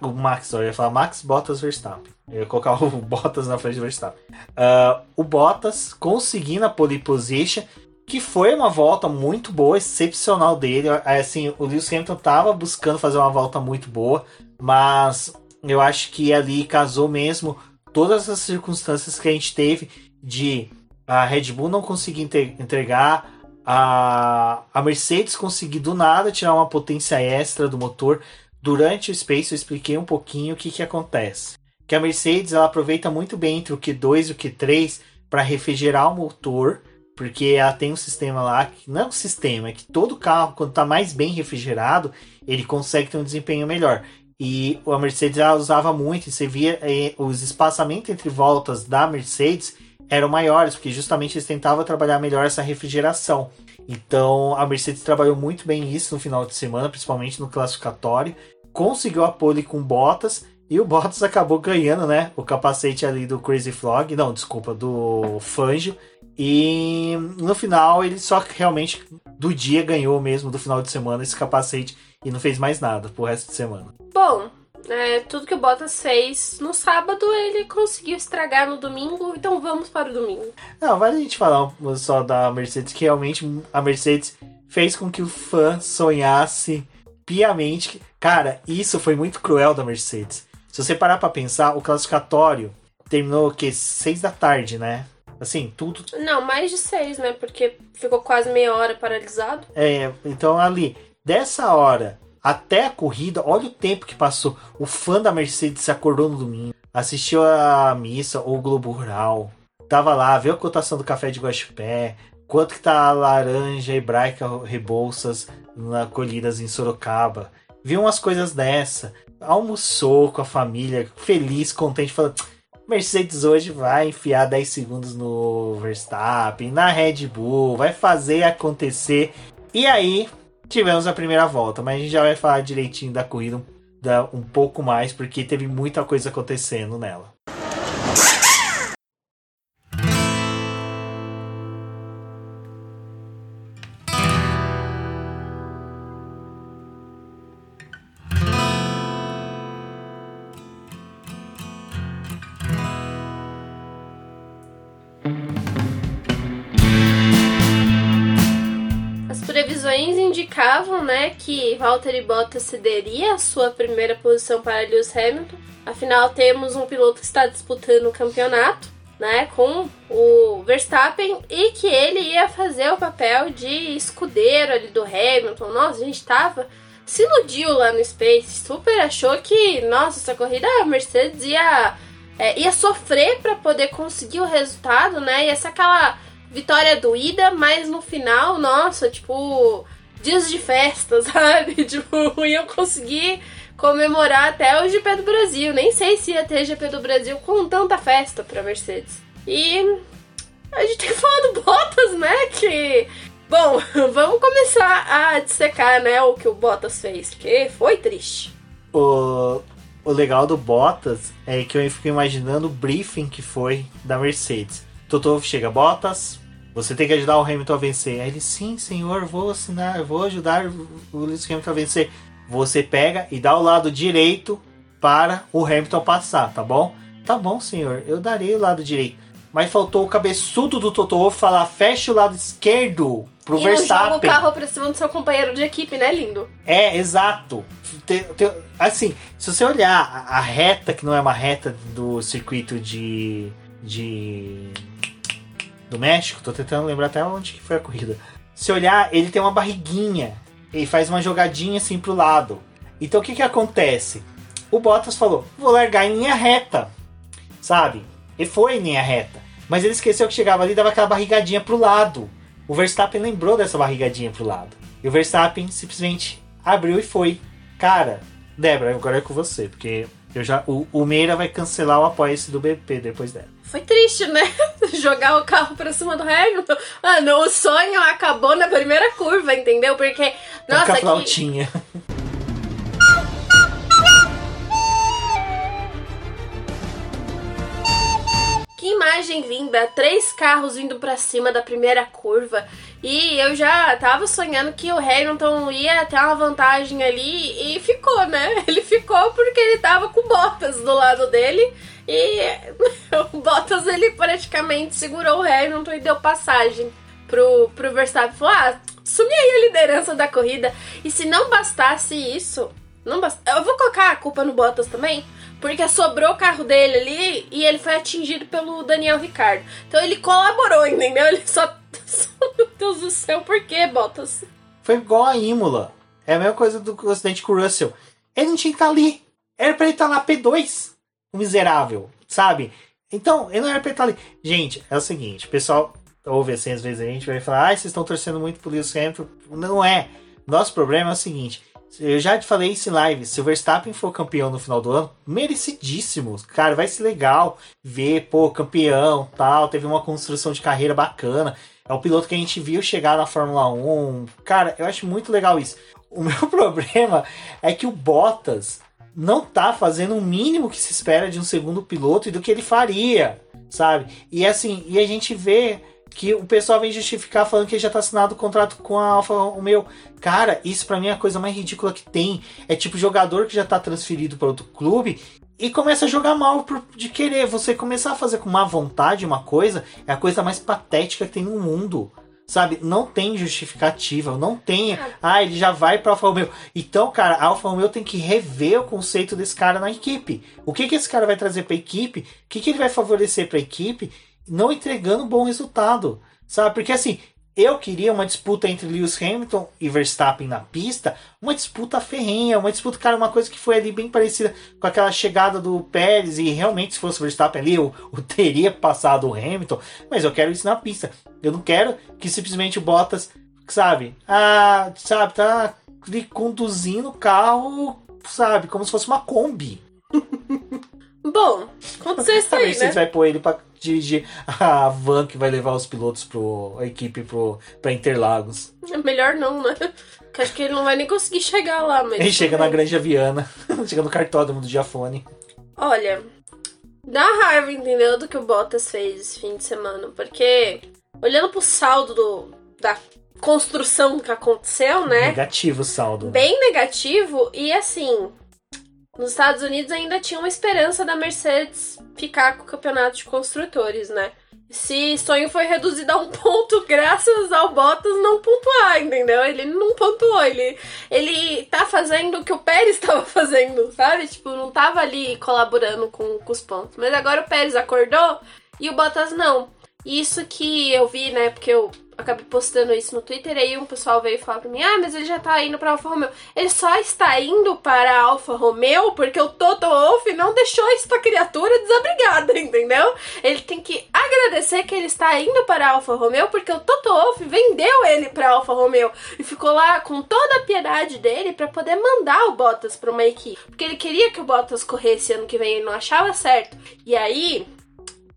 o Max, eu ia falar Max Bottas Verstappen. Eu ia colocar o [laughs] Bottas na frente do Verstappen. Uh, o Bottas conseguindo a pole position, que foi uma volta muito boa, excepcional dele. Assim, o Lewis Hamilton estava buscando fazer uma volta muito boa, mas eu acho que ali casou mesmo todas as circunstâncias que a gente teve de a Red Bull não conseguir entregar, a, a Mercedes conseguir do nada tirar uma potência extra do motor. Durante o Space eu expliquei um pouquinho o que, que acontece. Que a Mercedes ela aproveita muito bem entre o Q2 e o Q3 para refrigerar o motor, porque ela tem um sistema lá que não é um sistema, é que todo carro quando está mais bem refrigerado ele consegue ter um desempenho melhor. E a Mercedes usava muito, e você via eh, os espaçamentos entre voltas da Mercedes eram maiores, porque justamente eles tentavam trabalhar melhor essa refrigeração. Então a Mercedes trabalhou muito bem isso no final de semana, principalmente no classificatório. Conseguiu a pole com Bottas e o Bottas [laughs] acabou ganhando, né? O capacete ali do Crazy Frog, não, desculpa, do Fangio. E no final ele só realmente do dia ganhou mesmo do final de semana esse capacete e não fez mais nada pro resto de semana. Bom, é, tudo que o Bottas fez no sábado ele conseguiu estragar no domingo, então vamos para o domingo. Não, vale a gente falar só da Mercedes, que realmente a Mercedes fez com que o fã sonhasse piamente. Cara, isso foi muito cruel da Mercedes. Se você parar para pensar, o classificatório terminou o quê? Seis da tarde, né? Assim, tudo. Não, mais de seis, né? Porque ficou quase meia hora paralisado. É, então ali, dessa hora até a corrida, olha o tempo que passou. O fã da Mercedes se acordou no domingo, assistiu a missa ou o Globo Rural, tava lá, viu a cotação do café de Guaxupé, quanto que tá a laranja hebraica Rebouças na colhidas em Sorocaba. Viu umas coisas dessa, almoçou com a família, feliz, contente, falando. Mercedes hoje vai enfiar 10 segundos no Verstappen, na Red Bull, vai fazer acontecer. E aí, tivemos a primeira volta, mas a gente já vai falar direitinho da corrida um, um pouco mais, porque teve muita coisa acontecendo nela. Que Valtteri Bottas cederia a sua primeira posição para Lewis Hamilton. Afinal, temos um piloto que está disputando o campeonato, né, com o Verstappen e que ele ia fazer o papel de escudeiro ali do Hamilton. Nossa, a gente tava se iludiu lá no Space, super achou que, nossa, essa corrida a Mercedes ia é, ia sofrer para poder conseguir o resultado, né? Ia ser aquela vitória doída, mas no final, nossa, tipo, dias de festa, [laughs] sabe? Tipo, iam conseguir comemorar até o GP do Brasil. Nem sei se ia ter GP do Brasil com tanta festa pra Mercedes. E a gente tem que falar do Bottas, né? Que. Bom, [laughs] vamos começar a dissecar, né, o que o Bottas fez, porque foi triste. O, o legal do Bottas é que eu fico imaginando o briefing que foi da Mercedes. Toto chega, Bottas, você tem que ajudar o Hamilton a vencer. Aí ele, sim, senhor, vou assinar, vou ajudar o Lewis Hamilton a vencer. Você pega e dá o lado direito para o Hamilton passar, tá bom? Tá bom, senhor, eu darei o lado direito. Mas faltou o cabeçudo do Totoro falar, fecha o lado esquerdo pro e Verstappen. E joga o carro pra cima do seu companheiro de equipe, né, lindo? É, exato. Tem, tem, assim, se você olhar a, a reta, que não é uma reta do circuito de... de do México, tô tentando lembrar até onde que foi a corrida. Se olhar, ele tem uma barriguinha. Ele faz uma jogadinha assim pro lado. Então o que que acontece? O Bottas falou: vou largar em linha reta. Sabe? Ele foi em linha reta. Mas ele esqueceu que chegava ali e dava aquela barrigadinha pro lado. O Verstappen lembrou dessa barrigadinha pro lado. E o Verstappen simplesmente abriu e foi. Cara, Débora, agora é com você, porque Eu já, o, o Meira vai cancelar o apoio-se do BP depois dela. Foi triste, né? [laughs] Jogar o carro pra cima do Hamilton. Mano, o sonho acabou na primeira curva, entendeu? Porque, nossa, Toca a que... flautinha. Que imagem linda! Três carros vindo pra cima da primeira curva. E eu já tava sonhando que o Hamilton ia ter uma vantagem ali e ficou, né? [laughs] Ele ficou porque ele tava com Bottas do lado dele. E [laughs] o Bottas ele praticamente segurou o Hamilton e deu passagem pro, pro Verstappen. Falou: ah, assumi aí a liderança da corrida. E se não bastasse isso, não bast... eu vou colocar a culpa no Bottas também. Porque sobrou o carro dele ali e ele foi atingido pelo Daniel Ricardo. Então ele colaborou, entendeu? Ele só. Meu Deus do céu, por que, Bottas? Foi igual a Imola. É a mesma coisa do acidente com o Russell. Ele não tinha que estar ali. Era pra ele estar na P2. O miserável, sabe? Então, ele não era pra ele estar ali. Gente, é o seguinte: o pessoal ouve assim, às vezes a gente vai falar, ah, vocês estão torcendo muito por Lewis Hamilton. Não é. Nosso problema é o seguinte: eu já te falei isso em live. Se o Verstappen for campeão no final do ano, merecidíssimo. Cara, vai ser legal ver, pô, campeão, tal. Teve uma construção de carreira bacana. É o piloto que a gente viu chegar na Fórmula 1. Cara, eu acho muito legal isso. O [laughs] meu problema é que o Bottas não tá fazendo o mínimo que se espera de um segundo piloto e do que ele faria, sabe? E assim, e a gente vê que o pessoal vem justificar falando que ele já tá assinado o contrato com a Alfa Romeo. Cara, isso para mim é a coisa mais ridícula que tem. É tipo jogador que já tá transferido para outro clube e começa a jogar mal por, de querer. Você começar a fazer com má vontade uma coisa é a coisa mais patética que tem no mundo. Sabe? Não tem justificativa, não tem. Ah, ele já vai pra Alfa Romeo. Então, cara, a Alfa Romeo tem que rever o conceito desse cara na equipe. O que, que esse cara vai trazer pra equipe? O que, que ele vai favorecer pra equipe? Não entregando bom resultado, sabe? Porque assim, eu queria uma disputa entre Lewis Hamilton e Verstappen na pista, uma disputa ferrenha, uma disputa, cara, uma coisa que foi ali bem parecida com aquela chegada do Pérez, e realmente se fosse o Verstappen ali, eu, eu teria passado o Hamilton, mas eu quero isso na pista. Eu não quero que simplesmente o Bottas, sabe, ah, sabe, tá ali conduzindo o carro, sabe, como se fosse uma Kombi. [laughs] Bom, aconteceu isso aí, né? Você vai pôr ele pra dirigir a van que vai levar os pilotos pro a equipe pro para Interlagos. É [laughs] melhor não, né? Porque acho que ele não vai nem conseguir chegar lá, mas Ele chega na Granja Viana, [laughs] chega no cartódromo do Giafone. Olha, dá raiva, entendeu, do que o Bottas fez esse fim de semana, porque olhando pro saldo do, da construção que aconteceu, né? Negativo o saldo. Bem negativo e assim, nos Estados Unidos ainda tinha uma esperança da Mercedes ficar com o campeonato de construtores, né? Esse sonho foi reduzido a um ponto [laughs] graças ao Bottas não pontuar, entendeu? Ele não pontuou, ele, ele tá fazendo o que o Pérez [laughs] estava fazendo, sabe? Tipo, não tava ali colaborando com, com os pontos. Mas agora o Pérez acordou e o Bottas não. Isso que eu vi, né? Porque eu acabei postando isso no Twitter, e aí um pessoal veio falar pra mim, ah, mas ele já tá indo pra Alfa Romeo. Ele só está indo para Alfa Romeo porque o Toto Wolff não deixou esta criatura desabrigada, [laughs] entendeu? Ele tem que agradecer que ele está indo para Alfa Romeo porque o Toto Wolff vendeu ele pra Alfa Romeo e ficou lá com toda a piedade dele para poder mandar o Bottas pra uma equipe. Porque ele queria que o Bottas corresse ano que vem, ele não achava certo. E aí,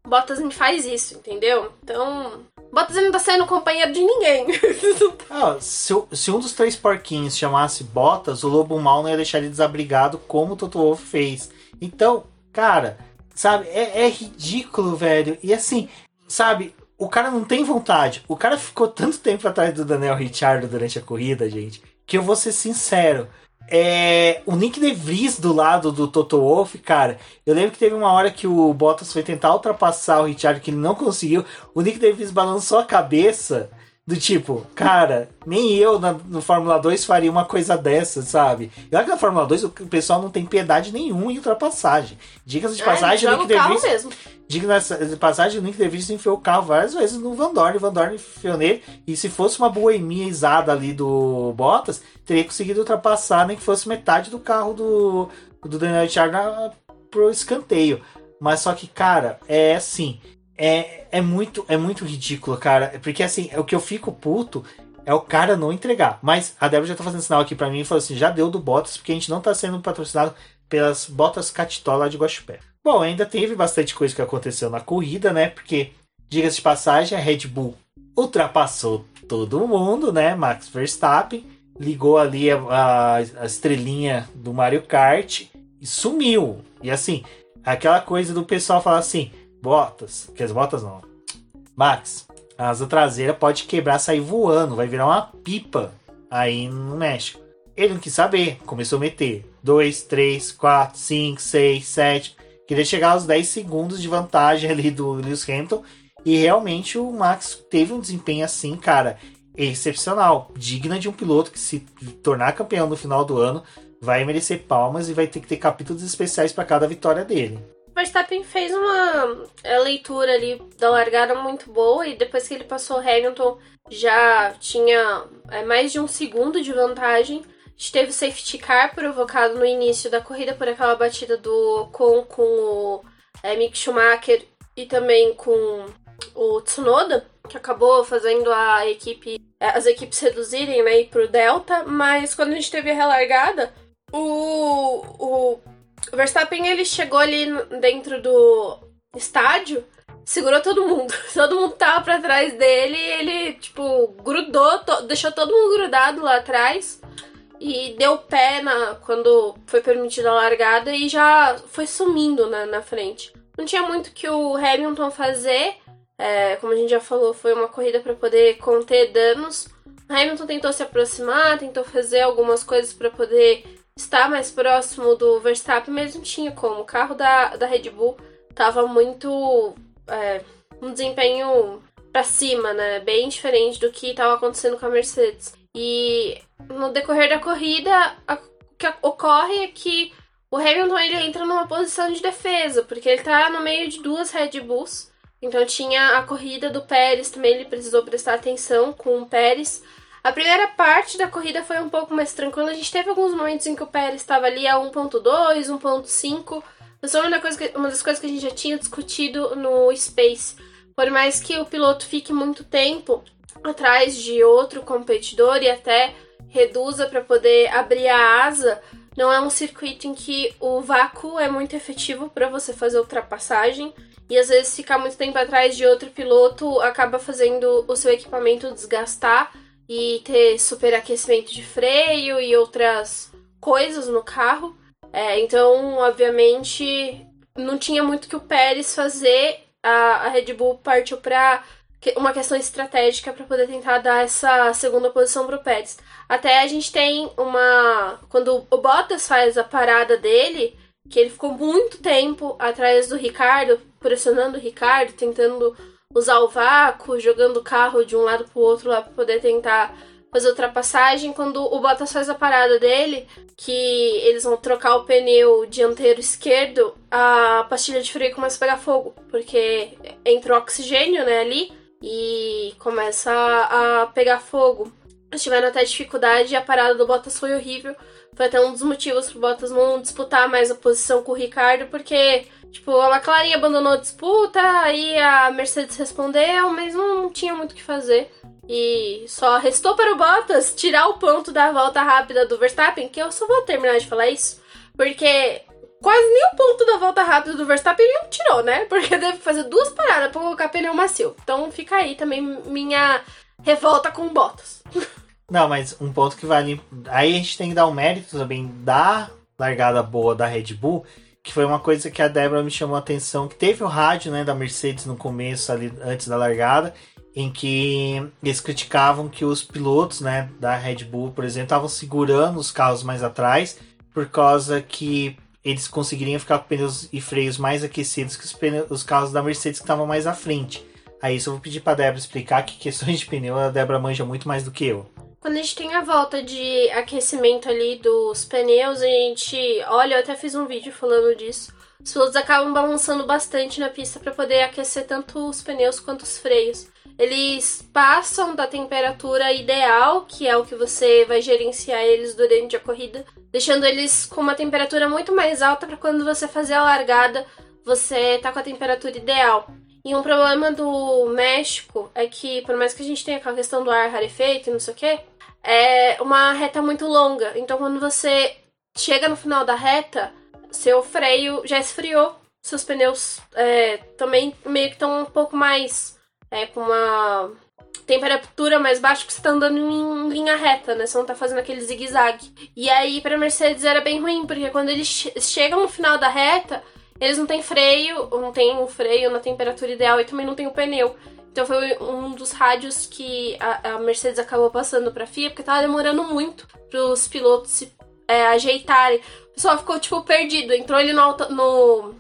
Bottas me faz isso, entendeu? Então, Bottas não tá sendo companheiro de ninguém. [laughs] ah, se, se, um dos três porquinhos chamasse Bottas, o lobo mal não ia deixar ele desabrigado como o Toto Wolff fez. Então, cara, sabe, é, é ridículo, velho. E assim, sabe, o cara não tem vontade. O cara ficou tanto tempo atrás do Daniel Ricciardo durante a corrida, gente, que eu vou ser sincero. É, o Nick DeVries do lado do Toto Wolff, cara, eu lembro que teve uma hora que o Bottas foi tentar ultrapassar o Richard que ele não conseguiu. O Nick DeVries balançou a cabeça do tipo, cara, nem eu na, no Fórmula 2 faria uma coisa dessa, sabe? E olha que na Fórmula 2 o pessoal não tem piedade nenhuma em ultrapassagem. Dicas de é, passagem, é, o DeVries. mesmo. Diga de passagem, o Nick DeVries enfiou o carro várias vezes no Van Dorn. O Van Dorn enfiou nele. E se fosse uma boemia ali do Bottas, teria conseguido ultrapassar, nem que fosse metade do carro do, do Daniel Ricciardo pro escanteio. Mas só que, cara, é assim é, é, muito, é muito ridículo, cara. Porque assim, o que eu fico puto é o cara não entregar. Mas a Débora já tá fazendo sinal aqui para mim e falou assim: já deu do Bottas, porque a gente não tá sendo patrocinado pelas botas Catitola de Guaxupé. Bom, ainda teve bastante coisa que aconteceu na corrida, né? Porque, diga-se de passagem, a Red Bull ultrapassou todo mundo, né? Max Verstappen ligou ali a, a, a estrelinha do Mario Kart e sumiu. E assim, aquela coisa do pessoal falar assim: Botas, que as botas não. Max, a asa traseira pode quebrar, sair voando, vai virar uma pipa aí no México. Ele não quis saber, começou a meter 2, 3, 4, 5, 6, 7. Queria chegar aos 10 segundos de vantagem ali do Lewis Hamilton. E realmente o Max teve um desempenho assim, cara, excepcional. Digna de um piloto que se tornar campeão no final do ano vai merecer palmas e vai ter que ter capítulos especiais para cada vitória dele. Verstappen fez uma é, leitura ali da largada muito boa e depois que ele passou o Hamilton já tinha é, mais de um segundo de vantagem. Teve o safety car provocado no início da corrida por aquela batida do Ocon com o é, Mick Schumacher e também com o Tsunoda, que acabou fazendo a equipe, as equipes reduzirem né, para o Delta, mas quando a gente teve a relargada, o, o o Verstappen ele chegou ali dentro do estádio, segurou todo mundo. [laughs] Todo mundo tava pra trás dele ele, tipo, grudou, to deixou todo mundo grudado lá atrás e deu pé na, quando foi permitida a largada e já foi sumindo na, na frente. Não tinha muito que o Hamilton fazer, é, como a gente já falou, foi uma corrida para poder conter danos. Hamilton tentou se aproximar, tentou fazer algumas coisas para poder estar mais próximo do Verstappen, mas não tinha como. O carro da, da Red Bull tava muito. É, um desempenho para cima, né? Bem diferente do que estava acontecendo com a Mercedes. E no decorrer da corrida, a, o que ocorre é que o Hamilton ele entra numa posição de defesa, porque ele tá no meio de duas Red Bulls. Então tinha a corrida do Pérez também, ele precisou prestar atenção com o Pérez. A primeira parte da corrida foi um pouco mais tranquila. A gente teve alguns momentos em que o Pérez estava ali a 1.2, 1.5. Mas foi uma, coisa que, uma das coisas que a gente já tinha discutido no Space. Por mais que o piloto fique muito tempo atrás de outro competidor e até reduza para poder abrir a asa, não é um circuito em que o vácuo é muito efetivo para você fazer ultrapassagem. E às vezes ficar muito tempo atrás de outro piloto acaba fazendo o seu equipamento desgastar e ter superaquecimento de freio e outras coisas no carro. É, então, obviamente, não tinha muito que o Pérez fazer. A, a Red Bull partiu para uma questão estratégica para poder tentar dar essa segunda posição para o Pérez. Até a gente tem uma. Quando o Bottas faz a parada dele, que ele ficou muito tempo atrás do Ricardo, pressionando o Ricardo, tentando usar o vácuo, jogando o carro de um lado pro outro lá pra poder tentar fazer ultrapassagem. Quando o Bottas faz a parada dele, que eles vão trocar o pneu dianteiro esquerdo, a pastilha de freio começa a pegar fogo, porque entra oxigênio, né, ali, e começa a pegar fogo. Eles tiveram até dificuldade e a parada do Bottas foi horrível. Foi até um dos motivos pro Bottas não disputar mais a posição com o Ricardo, porque Tipo, a McLaren abandonou a disputa, aí a Mercedes respondeu, mas não tinha muito o que fazer. E só restou para o Bottas tirar o ponto da volta rápida do Verstappen, que eu só vou terminar de falar isso, porque quase nem o ponto da volta rápida do Verstappen ele não tirou, né? Porque [laughs] deve fazer duas paradas para colocar pneu macio. Então fica aí também minha revolta com o Bottas. [laughs] Não, mas um ponto que vale. Aí a gente tem que dar um mérito também da largada boa da Red Bull que foi uma coisa que a Débora me chamou a atenção, que teve o rádio né, da Mercedes no começo, ali antes da largada, em que eles criticavam que os pilotos né, da Red Bull, por exemplo, estavam segurando os carros mais atrás, por causa que eles conseguiriam ficar com pneus e freios mais aquecidos que os, pneus, os carros da Mercedes que estavam mais à frente. Aí isso eu vou pedir para a Débora explicar que questões de pneu a Débora manja muito mais do que eu. Quando a gente tem a volta de aquecimento ali dos pneus, a gente. Olha, eu até fiz um vídeo falando disso. Os pilotos acabam balançando bastante na pista para poder aquecer tanto os pneus quanto os freios. Eles passam da temperatura ideal, que é o que você vai gerenciar eles durante a corrida, deixando eles com uma temperatura muito mais alta para quando você fazer a largada, você tá com a temperatura ideal. E um problema do México é que, por mais que a gente tenha aquela questão do ar rarefeito e não sei o quê, é uma reta muito longa. Então, quando você chega no final da reta, seu freio já esfriou, seus pneus é, também meio que estão um pouco mais é, com uma temperatura mais baixa que você tá andando em linha reta, né? Você não tá fazendo aquele zigue-zague. E aí, pra Mercedes era bem ruim, porque quando eles chegam no final da reta, eles não têm freio, não tem o freio na temperatura ideal e também não tem o pneu. Então foi um dos rádios que a, a Mercedes acabou passando pra FIA, porque tava demorando muito pros pilotos se é, ajeitarem. O pessoal ficou, tipo, perdido. Entrou ele no, no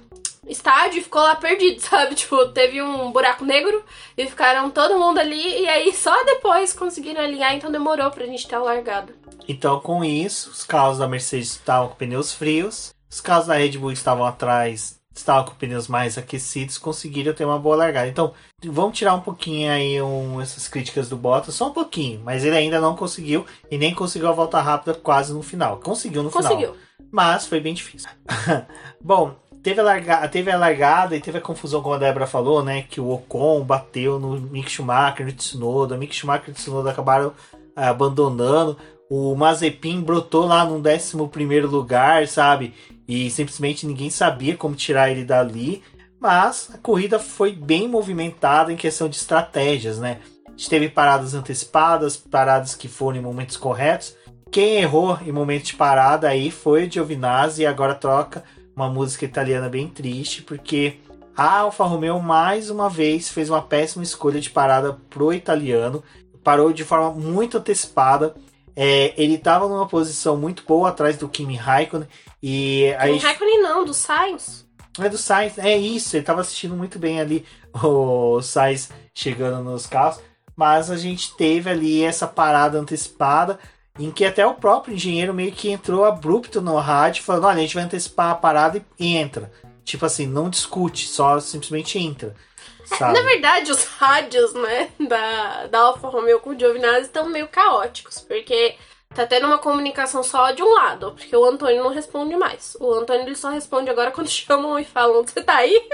estádio e ficou lá perdido, [laughs] sabe? Tipo, teve um buraco negro e ficaram todo mundo ali e aí só depois conseguiram alinhar, então demorou pra gente ter largado. Então, com isso, os carros da Mercedes estavam com pneus frios, os carros da Red Bull estavam atrás, estavam com pneus mais aquecidos, conseguiram ter uma boa largada. Então, vamos tirar um pouquinho aí um, essas críticas do Bottas, só um pouquinho, mas ele ainda não conseguiu e nem conseguiu a volta rápida quase no final. Conseguiu no conseguiu. final. Mas foi bem difícil. [laughs] Bom, teve a, larga, teve a largada e teve a confusão, como a Débora falou, né? Que o Ocon bateu no Mick Schumacher, no Tsunoda. Mick Schumacher e Tsunoda acabaram ah, abandonando. O Mazepin brotou lá no 11 lugar, sabe? E simplesmente ninguém sabia como tirar ele dali. Mas a corrida foi bem movimentada em questão de estratégias, né? A gente teve paradas antecipadas, paradas que foram em momentos corretos. Quem errou em momento de parada aí foi o Giovinazzi e agora troca uma música italiana bem triste, porque a Alfa Romeo mais uma vez fez uma péssima escolha de parada pro italiano, parou de forma muito antecipada. É, ele estava numa posição muito boa atrás do Kimi Raikkonen e Kimi aí Raikkonen não, do Sainz. É do Sainz, é isso, ele estava assistindo muito bem ali [laughs] o Sainz chegando nos carros, mas a gente teve ali essa parada antecipada em que até o próprio engenheiro meio que entrou abrupto no rádio, falando: olha, a gente vai antecipar a parada e entra. Tipo assim, não discute, só simplesmente entra. Sabe? Na verdade, os rádios, né, da, da Alfa Romeo com o Giovinazzi estão meio caóticos, porque tá tendo uma comunicação só de um lado, porque o Antônio não responde mais. O Antônio ele só responde agora quando [laughs] chamam e falam: Você tá aí?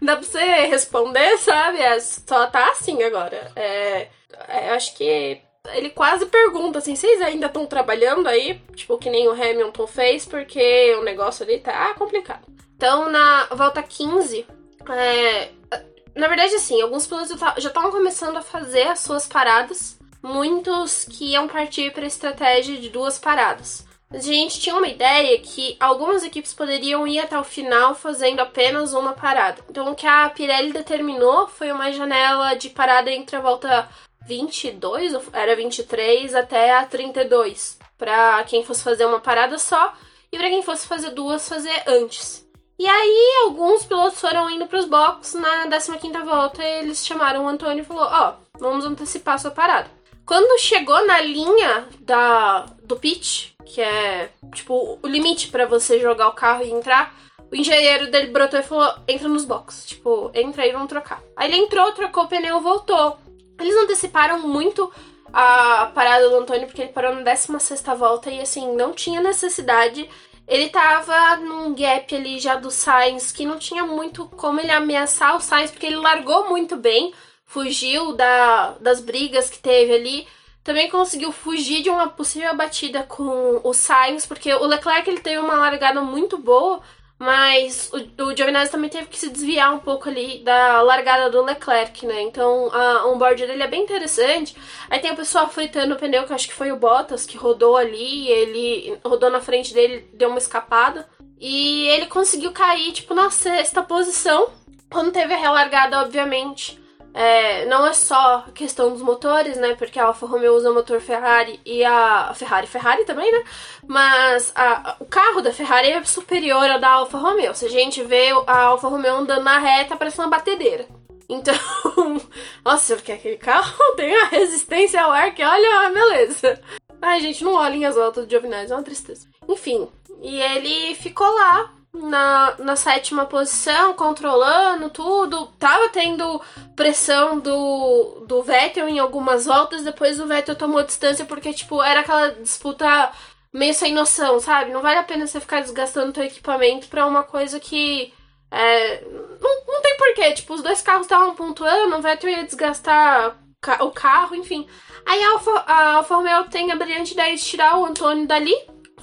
Dá pra você responder, sabe? É, só tá assim agora. É, é, acho que ele quase pergunta assim: vocês ainda estão trabalhando aí? Tipo, que nem o Hamilton fez, porque o negócio ali tá complicado. Então, na volta 15, é, na verdade, assim, alguns pilotos já estavam começando a fazer as suas paradas, muitos que iam partir para a estratégia de duas paradas. A gente tinha uma ideia que algumas equipes poderiam ir até o final fazendo apenas uma parada. Então, o que a Pirelli determinou foi uma janela de parada entre a volta 22, era 23 até a 32, para quem fosse fazer uma parada só e para quem fosse fazer duas fazer antes. E aí alguns pilotos foram indo para os boxes na 15ª volta e eles chamaram o Antônio e falou: "Ó, oh, vamos antecipar a sua parada". Quando chegou na linha da do pitch, que é tipo o limite para você jogar o carro e entrar, o engenheiro dele brotou e falou: entra nos boxes. Tipo, entra aí, vamos trocar. Aí ele entrou, trocou o pneu, voltou. Eles anteciparam muito a parada do Antônio, porque ele parou na 16 volta e assim, não tinha necessidade. Ele tava num gap ali já do Sainz, que não tinha muito como ele ameaçar o Sainz, porque ele largou muito bem, fugiu da, das brigas que teve ali. Também conseguiu fugir de uma possível batida com o Sainz, porque o Leclerc ele teve uma largada muito boa, mas o, o Giovinazzi também teve que se desviar um pouco ali da largada do Leclerc, né? Então a onboard dele é bem interessante. Aí tem o pessoal fritando o pneu, que acho que foi o Bottas que rodou ali, ele rodou na frente dele, deu uma escapada. E ele conseguiu cair, tipo, na sexta posição. Quando teve a relargada, obviamente, é, não é só questão dos motores, né? Porque a Alfa Romeo usa motor Ferrari e a Ferrari Ferrari também, né? Mas a, o carro da Ferrari é superior ao da Alfa Romeo. Se a gente vê a Alfa Romeo andando na reta, parece uma batedeira. Então, [laughs] nossa, porque aquele carro [laughs] tem a resistência ao ar que olha, beleza. Ai, gente, não olhem as voltas do Giovinazzi, é uma tristeza. Enfim, e ele ficou lá na, na sétima posição, controlando tudo. Tava tendo pressão do, do Vettel em algumas voltas, depois o Vettel tomou distância porque, tipo, era aquela disputa meio sem noção, sabe? Não vale a pena você ficar desgastando teu equipamento pra uma coisa que. É, não, não tem porquê. Tipo, os dois carros estavam pontuando, o Vettel ia desgastar o carro, enfim. Aí a Alfa, a Alfa Romeo tem a brilhante ideia de tirar o Antônio dali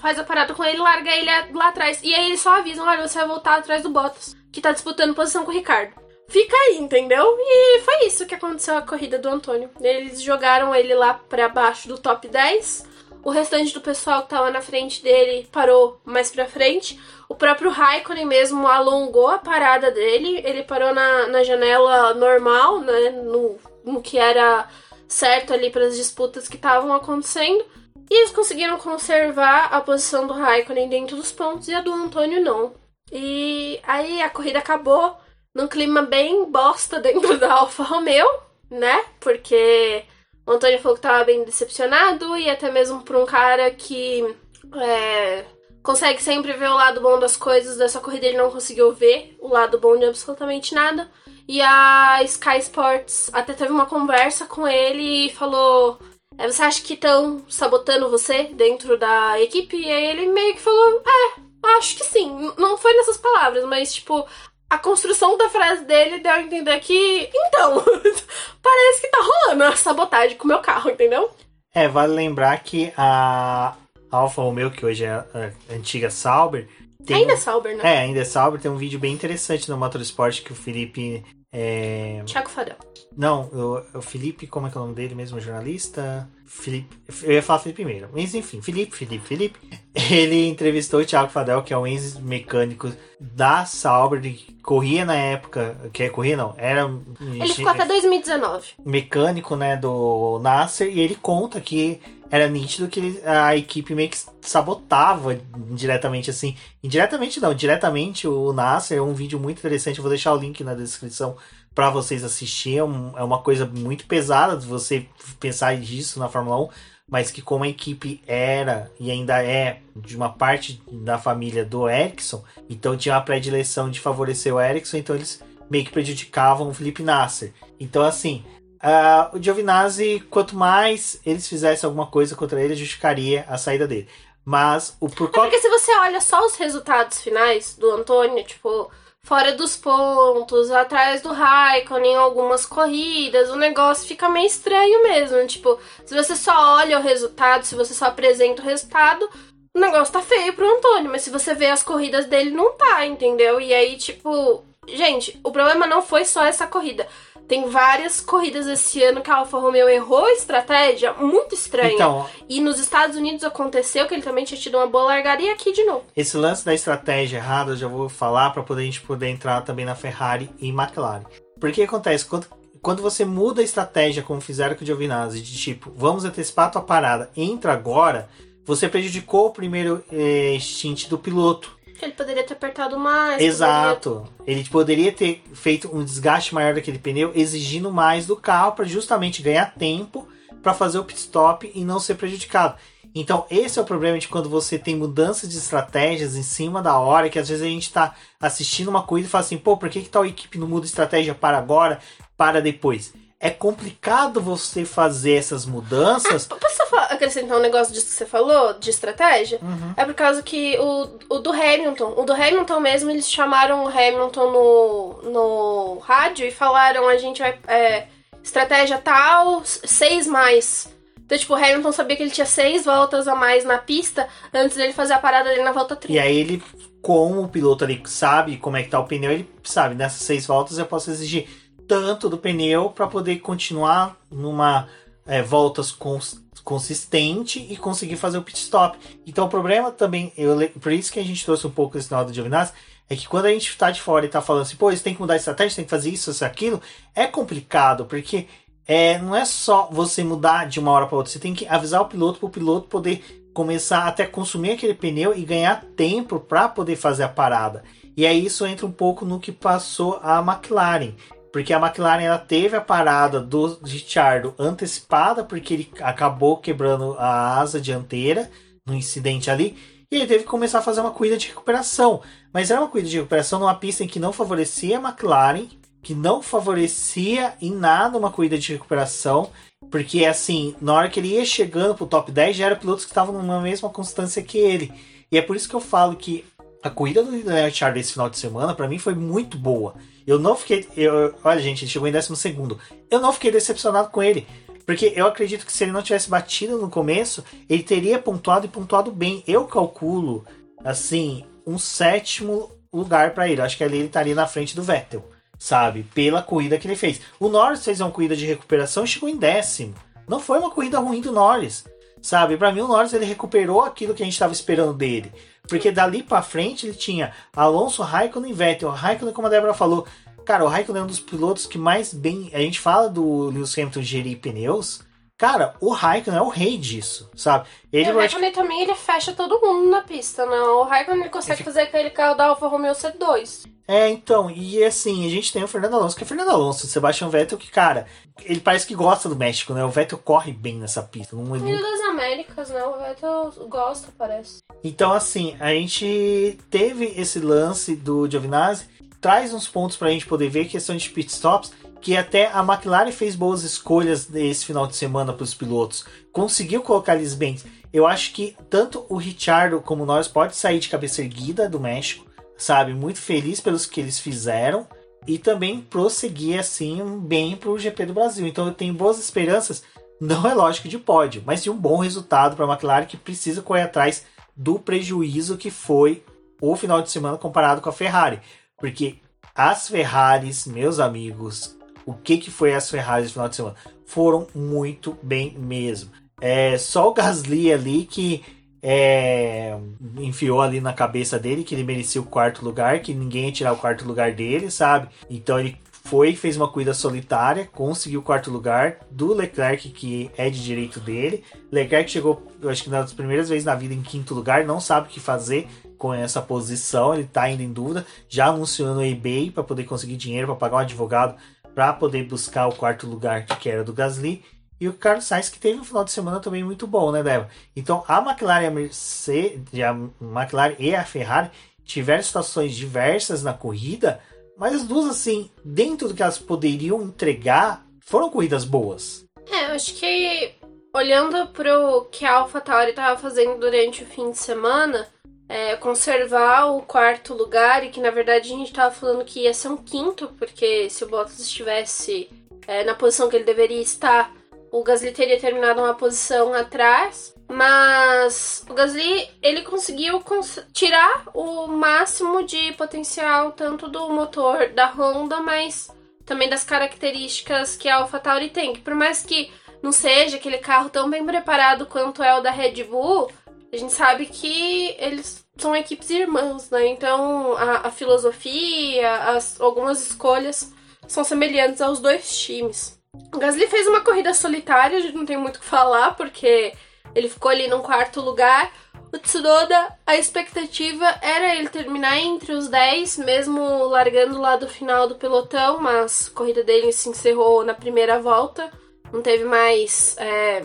faz a parada com ele, larga ele lá atrás. E aí eles só avisam: olha, você vai voltar atrás do Bottas, que tá disputando posição com o Ricardo. Fica aí, entendeu? E foi isso que aconteceu a corrida do Antônio. Eles jogaram ele lá para baixo do top 10. O restante do pessoal que tava na frente dele parou mais pra frente. O próprio Raikkonen mesmo alongou a parada dele. Ele parou na, na janela normal, né? No, no que era certo ali para as disputas que estavam acontecendo. E eles conseguiram conservar a posição do Raikkonen dentro dos pontos e a do Antônio não. E aí a corrida acabou num clima bem bosta dentro da Alfa Romeo, né? Porque o Antônio falou que tava bem decepcionado e até mesmo por um cara que é, consegue sempre ver o lado bom das coisas, dessa corrida ele não conseguiu ver o lado bom de absolutamente nada. E a Sky Sports até teve uma conversa com ele e falou: é, Você acha que estão sabotando você dentro da equipe? E aí ele meio que falou: É, acho que sim. Não foi nessas palavras, mas tipo. A construção da frase dele deu a entender que, então, [laughs] parece que tá rolando a sabotagem com o meu carro, entendeu? É, vale lembrar que a Alfa Romeo, que hoje é a antiga Sauber, tem... Ainda é Sauber, né? É, ainda é Sauber. Tem um vídeo bem interessante no Motorsport que o Felipe. É... Thiago Fadel. Não, o, o Felipe, como é que é o nome dele mesmo? Jornalista? Felipe. Eu ia falar Felipe primeiro. Mas enfim, Felipe, Felipe, Felipe. [laughs] Ele entrevistou o Thiago Fadel, que é um ex-mecânico da Sauber, que corria na época. Que é corria não, era. Ele ficou até 2019. Mecânico, né, do Nasser, e ele conta que era nítido que a equipe meio que sabotava diretamente assim. Indiretamente não, diretamente o Nasser. É um vídeo muito interessante. Eu vou deixar o link na descrição para vocês assistirem. É, é uma coisa muito pesada de você pensar disso na Fórmula 1. Mas que como a equipe era e ainda é de uma parte da família do Ericsson, então tinha uma predileção de favorecer o Ericsson, então eles meio que prejudicavam o Felipe Nasser. Então assim, Uh, o Giovinazzi, quanto mais eles fizessem alguma coisa contra ele, justificaria a saída dele. Mas o por é porque se você olha só os resultados finais do Antônio, tipo, fora dos pontos, atrás do Raikkonen em algumas corridas, o negócio fica meio estranho mesmo. Tipo, se você só olha o resultado, se você só apresenta o resultado, o negócio tá feio pro Antônio. Mas se você vê as corridas dele, não tá, entendeu? E aí, tipo, gente, o problema não foi só essa corrida. Tem várias corridas esse ano que a Alfa Romeo errou a estratégia muito estranha. Então, e nos Estados Unidos aconteceu que ele também tinha tido uma boa largada e aqui de novo. Esse lance da estratégia errada eu já vou falar para poder a gente poder entrar também na Ferrari e McLaren. Porque acontece quando quando você muda a estratégia, como fizeram com o Giovinazzi, de tipo, vamos antecipar a tua parada, entra agora, você prejudicou o primeiro eh, stint do piloto. Ele poderia ter apertado mais. Exato. Poderia... Ele poderia ter feito um desgaste maior daquele pneu, exigindo mais do carro para justamente ganhar tempo para fazer o pit stop e não ser prejudicado. Então, esse é o problema de quando você tem mudanças de estratégias em cima da hora, que às vezes a gente está assistindo uma coisa e fala assim, pô, por que, que tal equipe não muda estratégia para agora, para depois? É complicado você fazer essas mudanças. Ah, posso só acrescentar um negócio disso que você falou, de estratégia? Uhum. É por causa que o, o do Hamilton, o do Hamilton mesmo, eles chamaram o Hamilton no, no rádio e falaram: a gente vai. É, estratégia tal, seis mais. Então, tipo, o Hamilton sabia que ele tinha seis voltas a mais na pista antes dele fazer a parada dele na volta 30. E aí ele, como o piloto ali sabe como é que tá o pneu, ele sabe, nessas seis voltas eu posso exigir tanto do pneu para poder continuar numa é, voltas cons consistente e conseguir fazer o pit stop. Então o problema também, eu, por isso que a gente trouxe um pouco esse lado de Giovinazzi, é que quando a gente está de fora e está falando assim, pô, você tem que mudar a estratégia, tem que fazer isso, isso, aquilo, é complicado, porque é, não é só você mudar de uma hora para outra, você tem que avisar o piloto para o piloto poder começar até consumir aquele pneu e ganhar tempo para poder fazer a parada. E aí isso entra um pouco no que passou a McLaren. Porque a McLaren ela teve a parada do Ricciardo antecipada, porque ele acabou quebrando a asa dianteira no incidente ali. E ele teve que começar a fazer uma corrida de recuperação. Mas era uma corrida de recuperação numa pista em que não favorecia a McLaren, que não favorecia em nada uma corrida de recuperação. Porque assim, na hora que ele ia chegando pro top 10, já eram pilotos que estavam numa mesma constância que ele. E é por isso que eu falo que a corrida do Daniel Ricciardo esse final de semana, para mim, foi muito boa. Eu não fiquei. Eu, olha, gente, ele chegou em décimo segundo. Eu não fiquei decepcionado com ele. Porque eu acredito que se ele não tivesse batido no começo, ele teria pontuado e pontuado bem. Eu calculo, assim, um sétimo lugar para ele. Acho que ali ele estaria na frente do Vettel, sabe? Pela corrida que ele fez. O Norris fez uma corrida de recuperação e chegou em décimo. Não foi uma corrida ruim do Norris, sabe? Para mim, o Norris ele recuperou aquilo que a gente estava esperando dele. Porque dali para frente ele tinha Alonso, Raikkonen e Vettel. Raikkonen, como a Débora falou, Cara, o Raikkonen é um dos pilotos que mais bem. A gente fala do Lewis Hamilton gerir pneus. Cara, o Raikkonen é o rei disso, sabe? Ele e o Raikkonen também ele fecha todo mundo na pista, né? O Raikkonen ele consegue fazer aquele carro da Alfa Romeo C2. É, então, e assim, a gente tem o Fernando Alonso, que é Fernando Alonso, o Sebastian Vettel, que, cara, ele parece que gosta do México, né? O Vettel corre bem nessa pista. Não, ele... das Américas, né? O Vettel gosta, parece. Então, assim, a gente teve esse lance do Giovinazzi, traz uns pontos para a gente poder ver, questão de pitstops, que até a McLaren fez boas escolhas nesse final de semana para os pilotos, conseguiu colocar eles bem. Eu acho que tanto o Richardo como nós pode sair de cabeça erguida do México, sabe, muito feliz pelos que eles fizeram e também prosseguir assim bem para o GP do Brasil. Então eu tenho boas esperanças, não é lógico de pódio, mas de um bom resultado para a McLaren que precisa correr atrás do prejuízo que foi o final de semana comparado com a Ferrari. Porque as Ferraris, meus amigos, o que, que foi as Ferraris no final de semana? Foram muito bem mesmo. É só o Gasly ali que é, enfiou ali na cabeça dele que ele merecia o quarto lugar, que ninguém ia tirar o quarto lugar dele, sabe? Então ele foi, fez uma corrida solitária, conseguiu o quarto lugar do Leclerc, que é de direito dele. Leclerc chegou, eu acho que nas primeiras vezes na vida em quinto lugar, não sabe o que fazer, com essa posição, ele está ainda em dúvida, já anunciou no eBay para poder conseguir dinheiro para pagar um advogado para poder buscar o quarto lugar que era do Gasly. E o Carlos Sainz que teve um final de semana também muito bom, né, Débora? Então a McLaren a Mercedes, a McLaren e a Ferrari tiveram situações diversas na corrida, mas as duas, assim, dentro do que elas poderiam entregar, foram corridas boas. É, eu acho que olhando para o que a AlphaTauri estava fazendo durante o fim de semana, é, conservar o quarto lugar e que na verdade a gente estava falando que ia ser um quinto, porque se o Bottas estivesse é, na posição que ele deveria estar, o Gasly teria terminado uma posição atrás. Mas o Gasly ele conseguiu cons tirar o máximo de potencial tanto do motor da Honda, mas também das características que a AlphaTauri tem. Que por mais que não seja aquele carro tão bem preparado quanto é o da Red Bull, a gente sabe que eles são equipes irmãs, né? Então a, a filosofia, as, algumas escolhas são semelhantes aos dois times. O Gasly fez uma corrida solitária, a gente não tem muito o que falar, porque ele ficou ali no quarto lugar. O Tsunoda, a expectativa era ele terminar entre os 10, mesmo largando lá do final do pelotão, mas a corrida dele se encerrou na primeira volta, não teve mais é,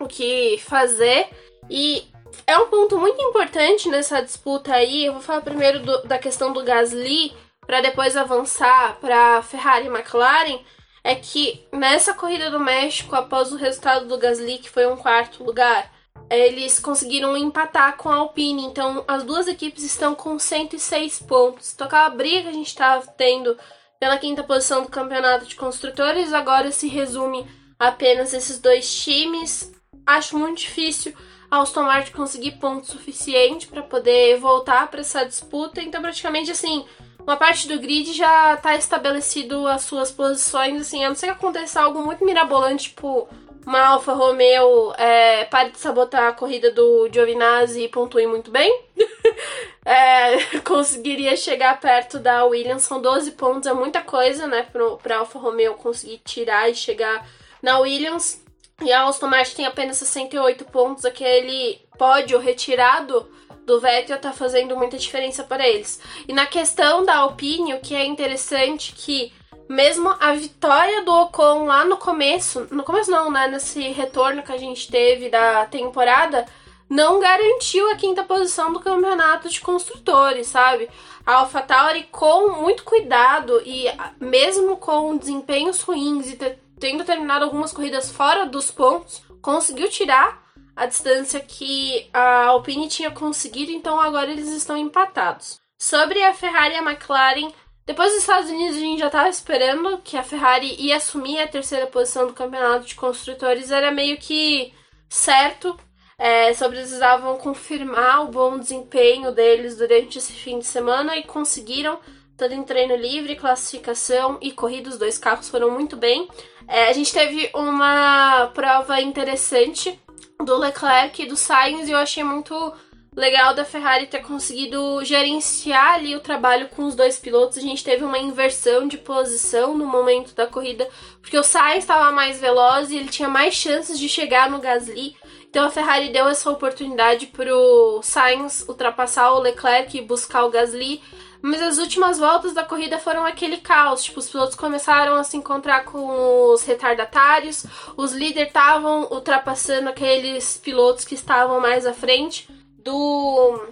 o que fazer. E é um ponto muito importante nessa disputa aí. Eu vou falar primeiro do, da questão do Gasly, para depois avançar para Ferrari e McLaren. É que nessa corrida do México, após o resultado do Gasly, que foi um quarto lugar, eles conseguiram empatar com a Alpine. Então, as duas equipes estão com 106 pontos. Então, aquela briga que a gente estava tendo pela quinta posição do campeonato de construtores agora se resume apenas esses dois times. Acho muito difícil Aston Martin conseguir ponto suficiente para poder voltar para essa disputa. Então, praticamente assim, uma parte do grid já está estabelecido as suas posições, assim, a não ser que aconteça algo muito mirabolante, tipo uma Alfa Romeo é, pare de sabotar a corrida do Giovinazzi e pontue muito bem. [laughs] é, [laughs] conseguiria chegar perto da Williams, são 12 pontos, é muita coisa, né, para Alfa Romeo conseguir tirar e chegar na Williams. E a Aston Martin tem apenas 68 pontos, aquele pódio retirado do Vettel tá fazendo muita diferença para eles. E na questão da Alpine, o que é interessante que mesmo a vitória do Ocon lá no começo, no começo não, né, nesse retorno que a gente teve da temporada, não garantiu a quinta posição do campeonato de construtores, sabe? A AlphaTauri com muito cuidado e mesmo com desempenhos ruins e tendo terminado algumas corridas fora dos pontos, conseguiu tirar a distância que a Alpine tinha conseguido, então agora eles estão empatados. Sobre a Ferrari e a McLaren, Depois dos Estados Unidos, a gente já estava esperando que a Ferrari ia assumir a terceira posição do campeonato de construtores. Era meio que certo. É, só precisavam confirmar o bom desempenho deles durante esse fim de semana e conseguiram. Tanto em treino livre, classificação e corrida, os dois carros foram muito bem. É, a gente teve uma prova interessante do Leclerc e do Sainz e eu achei muito legal da Ferrari ter conseguido gerenciar ali o trabalho com os dois pilotos. A gente teve uma inversão de posição no momento da corrida, porque o Sainz estava mais veloz e ele tinha mais chances de chegar no Gasly. Então a Ferrari deu essa oportunidade para o Sainz ultrapassar o Leclerc e buscar o Gasly. Mas as últimas voltas da corrida foram aquele caos. Tipo, os pilotos começaram a se encontrar com os retardatários, os líderes estavam ultrapassando aqueles pilotos que estavam mais à frente do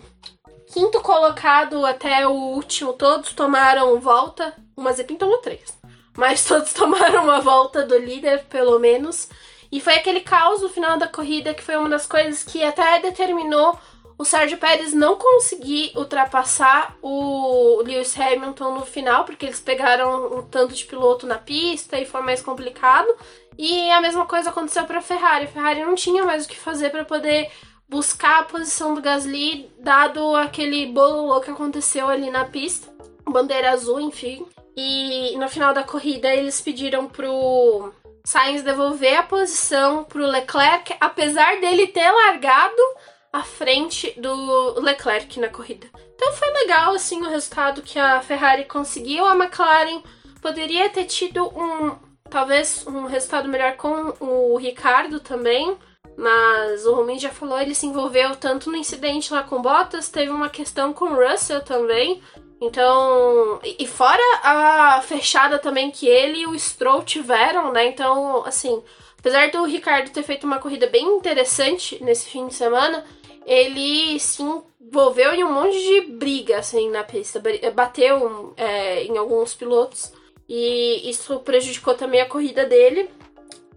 quinto colocado até o último, todos tomaram volta. O Mazepin tomou três. Mas [laughs] todos tomaram uma volta do líder, pelo menos. E foi aquele caos no final da corrida que foi uma das coisas que até determinou o Sérgio Pérez não conseguir ultrapassar o Lewis Hamilton no final, porque eles pegaram um tanto de piloto na pista e foi mais complicado. E a mesma coisa aconteceu para a Ferrari. A Ferrari não tinha mais o que fazer para poder buscar a posição do Gasly, dado aquele bolo que aconteceu ali na pista, bandeira azul, enfim. E no final da corrida eles pediram pro Sainz devolver a posição pro Leclerc, apesar dele ter largado à frente do Leclerc na corrida. Então foi legal assim o resultado que a Ferrari conseguiu. A McLaren poderia ter tido um talvez um resultado melhor com o Ricardo também mas o Romain já falou, ele se envolveu tanto no incidente lá com Bottas, teve uma questão com Russell também. Então, e fora a fechada também que ele e o Stroll tiveram, né? Então, assim, apesar do Ricardo ter feito uma corrida bem interessante nesse fim de semana, ele se envolveu em um monte de briga, assim, na pista. Bateu é, em alguns pilotos e isso prejudicou também a corrida dele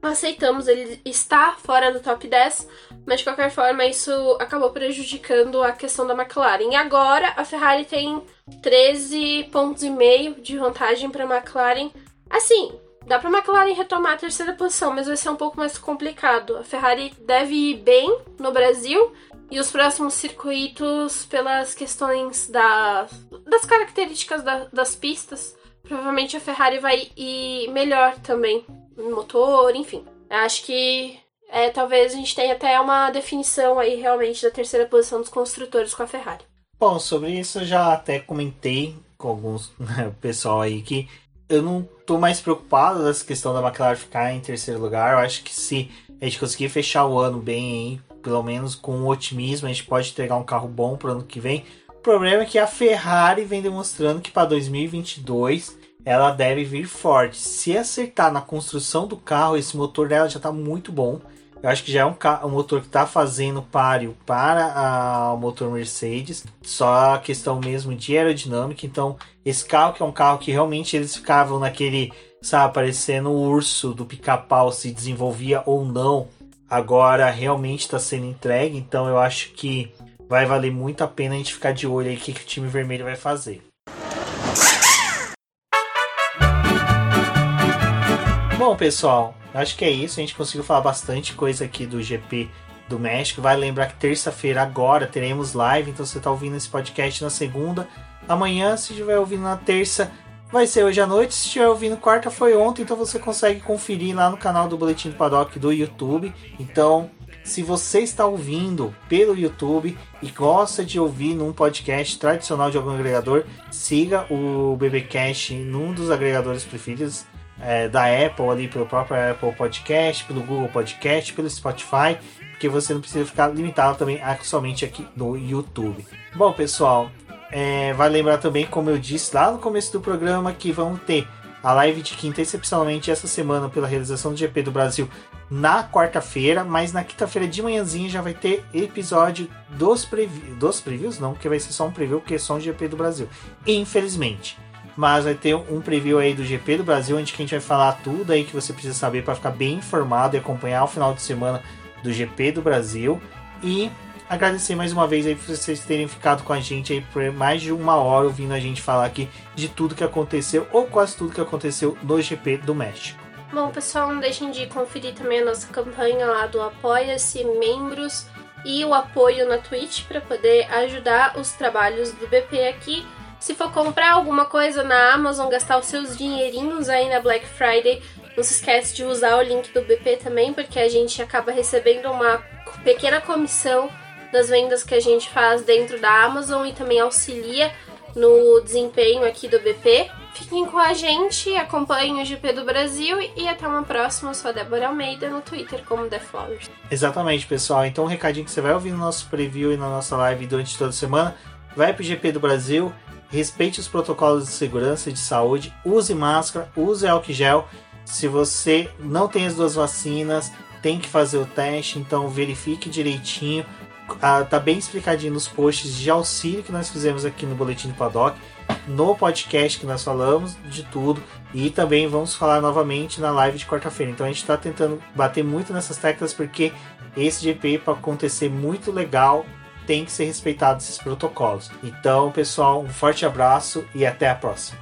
aceitamos, ele está fora do top 10, mas de qualquer forma isso acabou prejudicando a questão da McLaren. E agora a Ferrari tem 13 pontos e meio de vantagem para a McLaren. Assim, dá para a McLaren retomar a terceira posição, mas vai ser um pouco mais complicado. A Ferrari deve ir bem no Brasil e os próximos circuitos, pelas questões da, das características da, das pistas, provavelmente a Ferrari vai ir melhor também motor, enfim. Acho que é, talvez a gente tenha até uma definição aí realmente da terceira posição dos construtores com a Ferrari. Bom, sobre isso eu já até comentei com alguns né, pessoal aí que eu não tô mais preocupado dessa questão da McLaren ficar em terceiro lugar. Eu acho que se a gente conseguir fechar o ano bem aí, pelo menos com otimismo, a gente pode entregar um carro bom pro ano que vem. O problema é que a Ferrari vem demonstrando que para 2022 ela deve vir forte. Se acertar na construção do carro, esse motor dela já está muito bom. Eu acho que já é um, um motor que está fazendo páreo para o motor Mercedes. Só a questão mesmo de aerodinâmica. Então, esse carro que é um carro que realmente eles ficavam naquele, sabe, parecendo o urso do pica-pau se desenvolvia ou não. Agora realmente está sendo entregue. Então, eu acho que vai valer muito a pena a gente ficar de olho aí o que, que o time vermelho vai fazer. Bom, pessoal, acho que é isso. A gente conseguiu falar bastante coisa aqui do GP do México. Vai lembrar que terça-feira agora teremos live, então você está ouvindo esse podcast na segunda. Amanhã, se estiver ouvindo na terça, vai ser hoje à noite. Se estiver ouvindo quarta, foi ontem, então você consegue conferir lá no canal do Boletim do Paddock do YouTube. Então, se você está ouvindo pelo YouTube e gosta de ouvir num podcast tradicional de algum agregador, siga o BBcast num dos agregadores preferidos é, da Apple ali pelo próprio Apple Podcast, pelo Google Podcast, pelo Spotify, porque você não precisa ficar limitado também a, somente aqui no YouTube. Bom, pessoal, é, vai lembrar também, como eu disse lá no começo do programa, que vamos ter a live de quinta, excepcionalmente essa semana, pela realização do GP do Brasil na quarta-feira, mas na quinta-feira de manhãzinha já vai ter episódio dos, previews, dos previews, não, porque vai ser só um preview, porque é só um GP do Brasil. Infelizmente mas vai ter um preview aí do GP do Brasil, onde a gente vai falar tudo aí que você precisa saber para ficar bem informado e acompanhar o final de semana do GP do Brasil. E agradecer mais uma vez aí por vocês terem ficado com a gente aí por mais de uma hora ouvindo a gente falar aqui de tudo que aconteceu, ou quase tudo que aconteceu no GP do México. Bom, pessoal, não deixem de conferir também a nossa campanha lá do Apoia-se, membros e o apoio na Twitch para poder ajudar os trabalhos do BP aqui. Se for comprar alguma coisa na Amazon, gastar os seus dinheirinhos aí na Black Friday, não se esquece de usar o link do BP também, porque a gente acaba recebendo uma pequena comissão das vendas que a gente faz dentro da Amazon e também auxilia no desempenho aqui do BP. Fiquem com a gente, acompanhem o GP do Brasil e até uma próxima. Eu sou a Débora Almeida no Twitter como The Flowers. Exatamente, pessoal. Então, um recadinho que você vai ouvir no nosso preview e na nossa live durante toda a semana. Vai pro GP do Brasil, respeite os protocolos de segurança e de saúde, use máscara, use álcool gel. Se você não tem as duas vacinas, tem que fazer o teste, então verifique direitinho. Ah, tá bem explicadinho nos posts de auxílio que nós fizemos aqui no Boletim do Paddock, no podcast que nós falamos de tudo e também vamos falar novamente na live de quarta-feira. Então a gente está tentando bater muito nessas teclas porque esse GP para acontecer muito legal tem que ser respeitado esses protocolos. Então, pessoal, um forte abraço e até a próxima.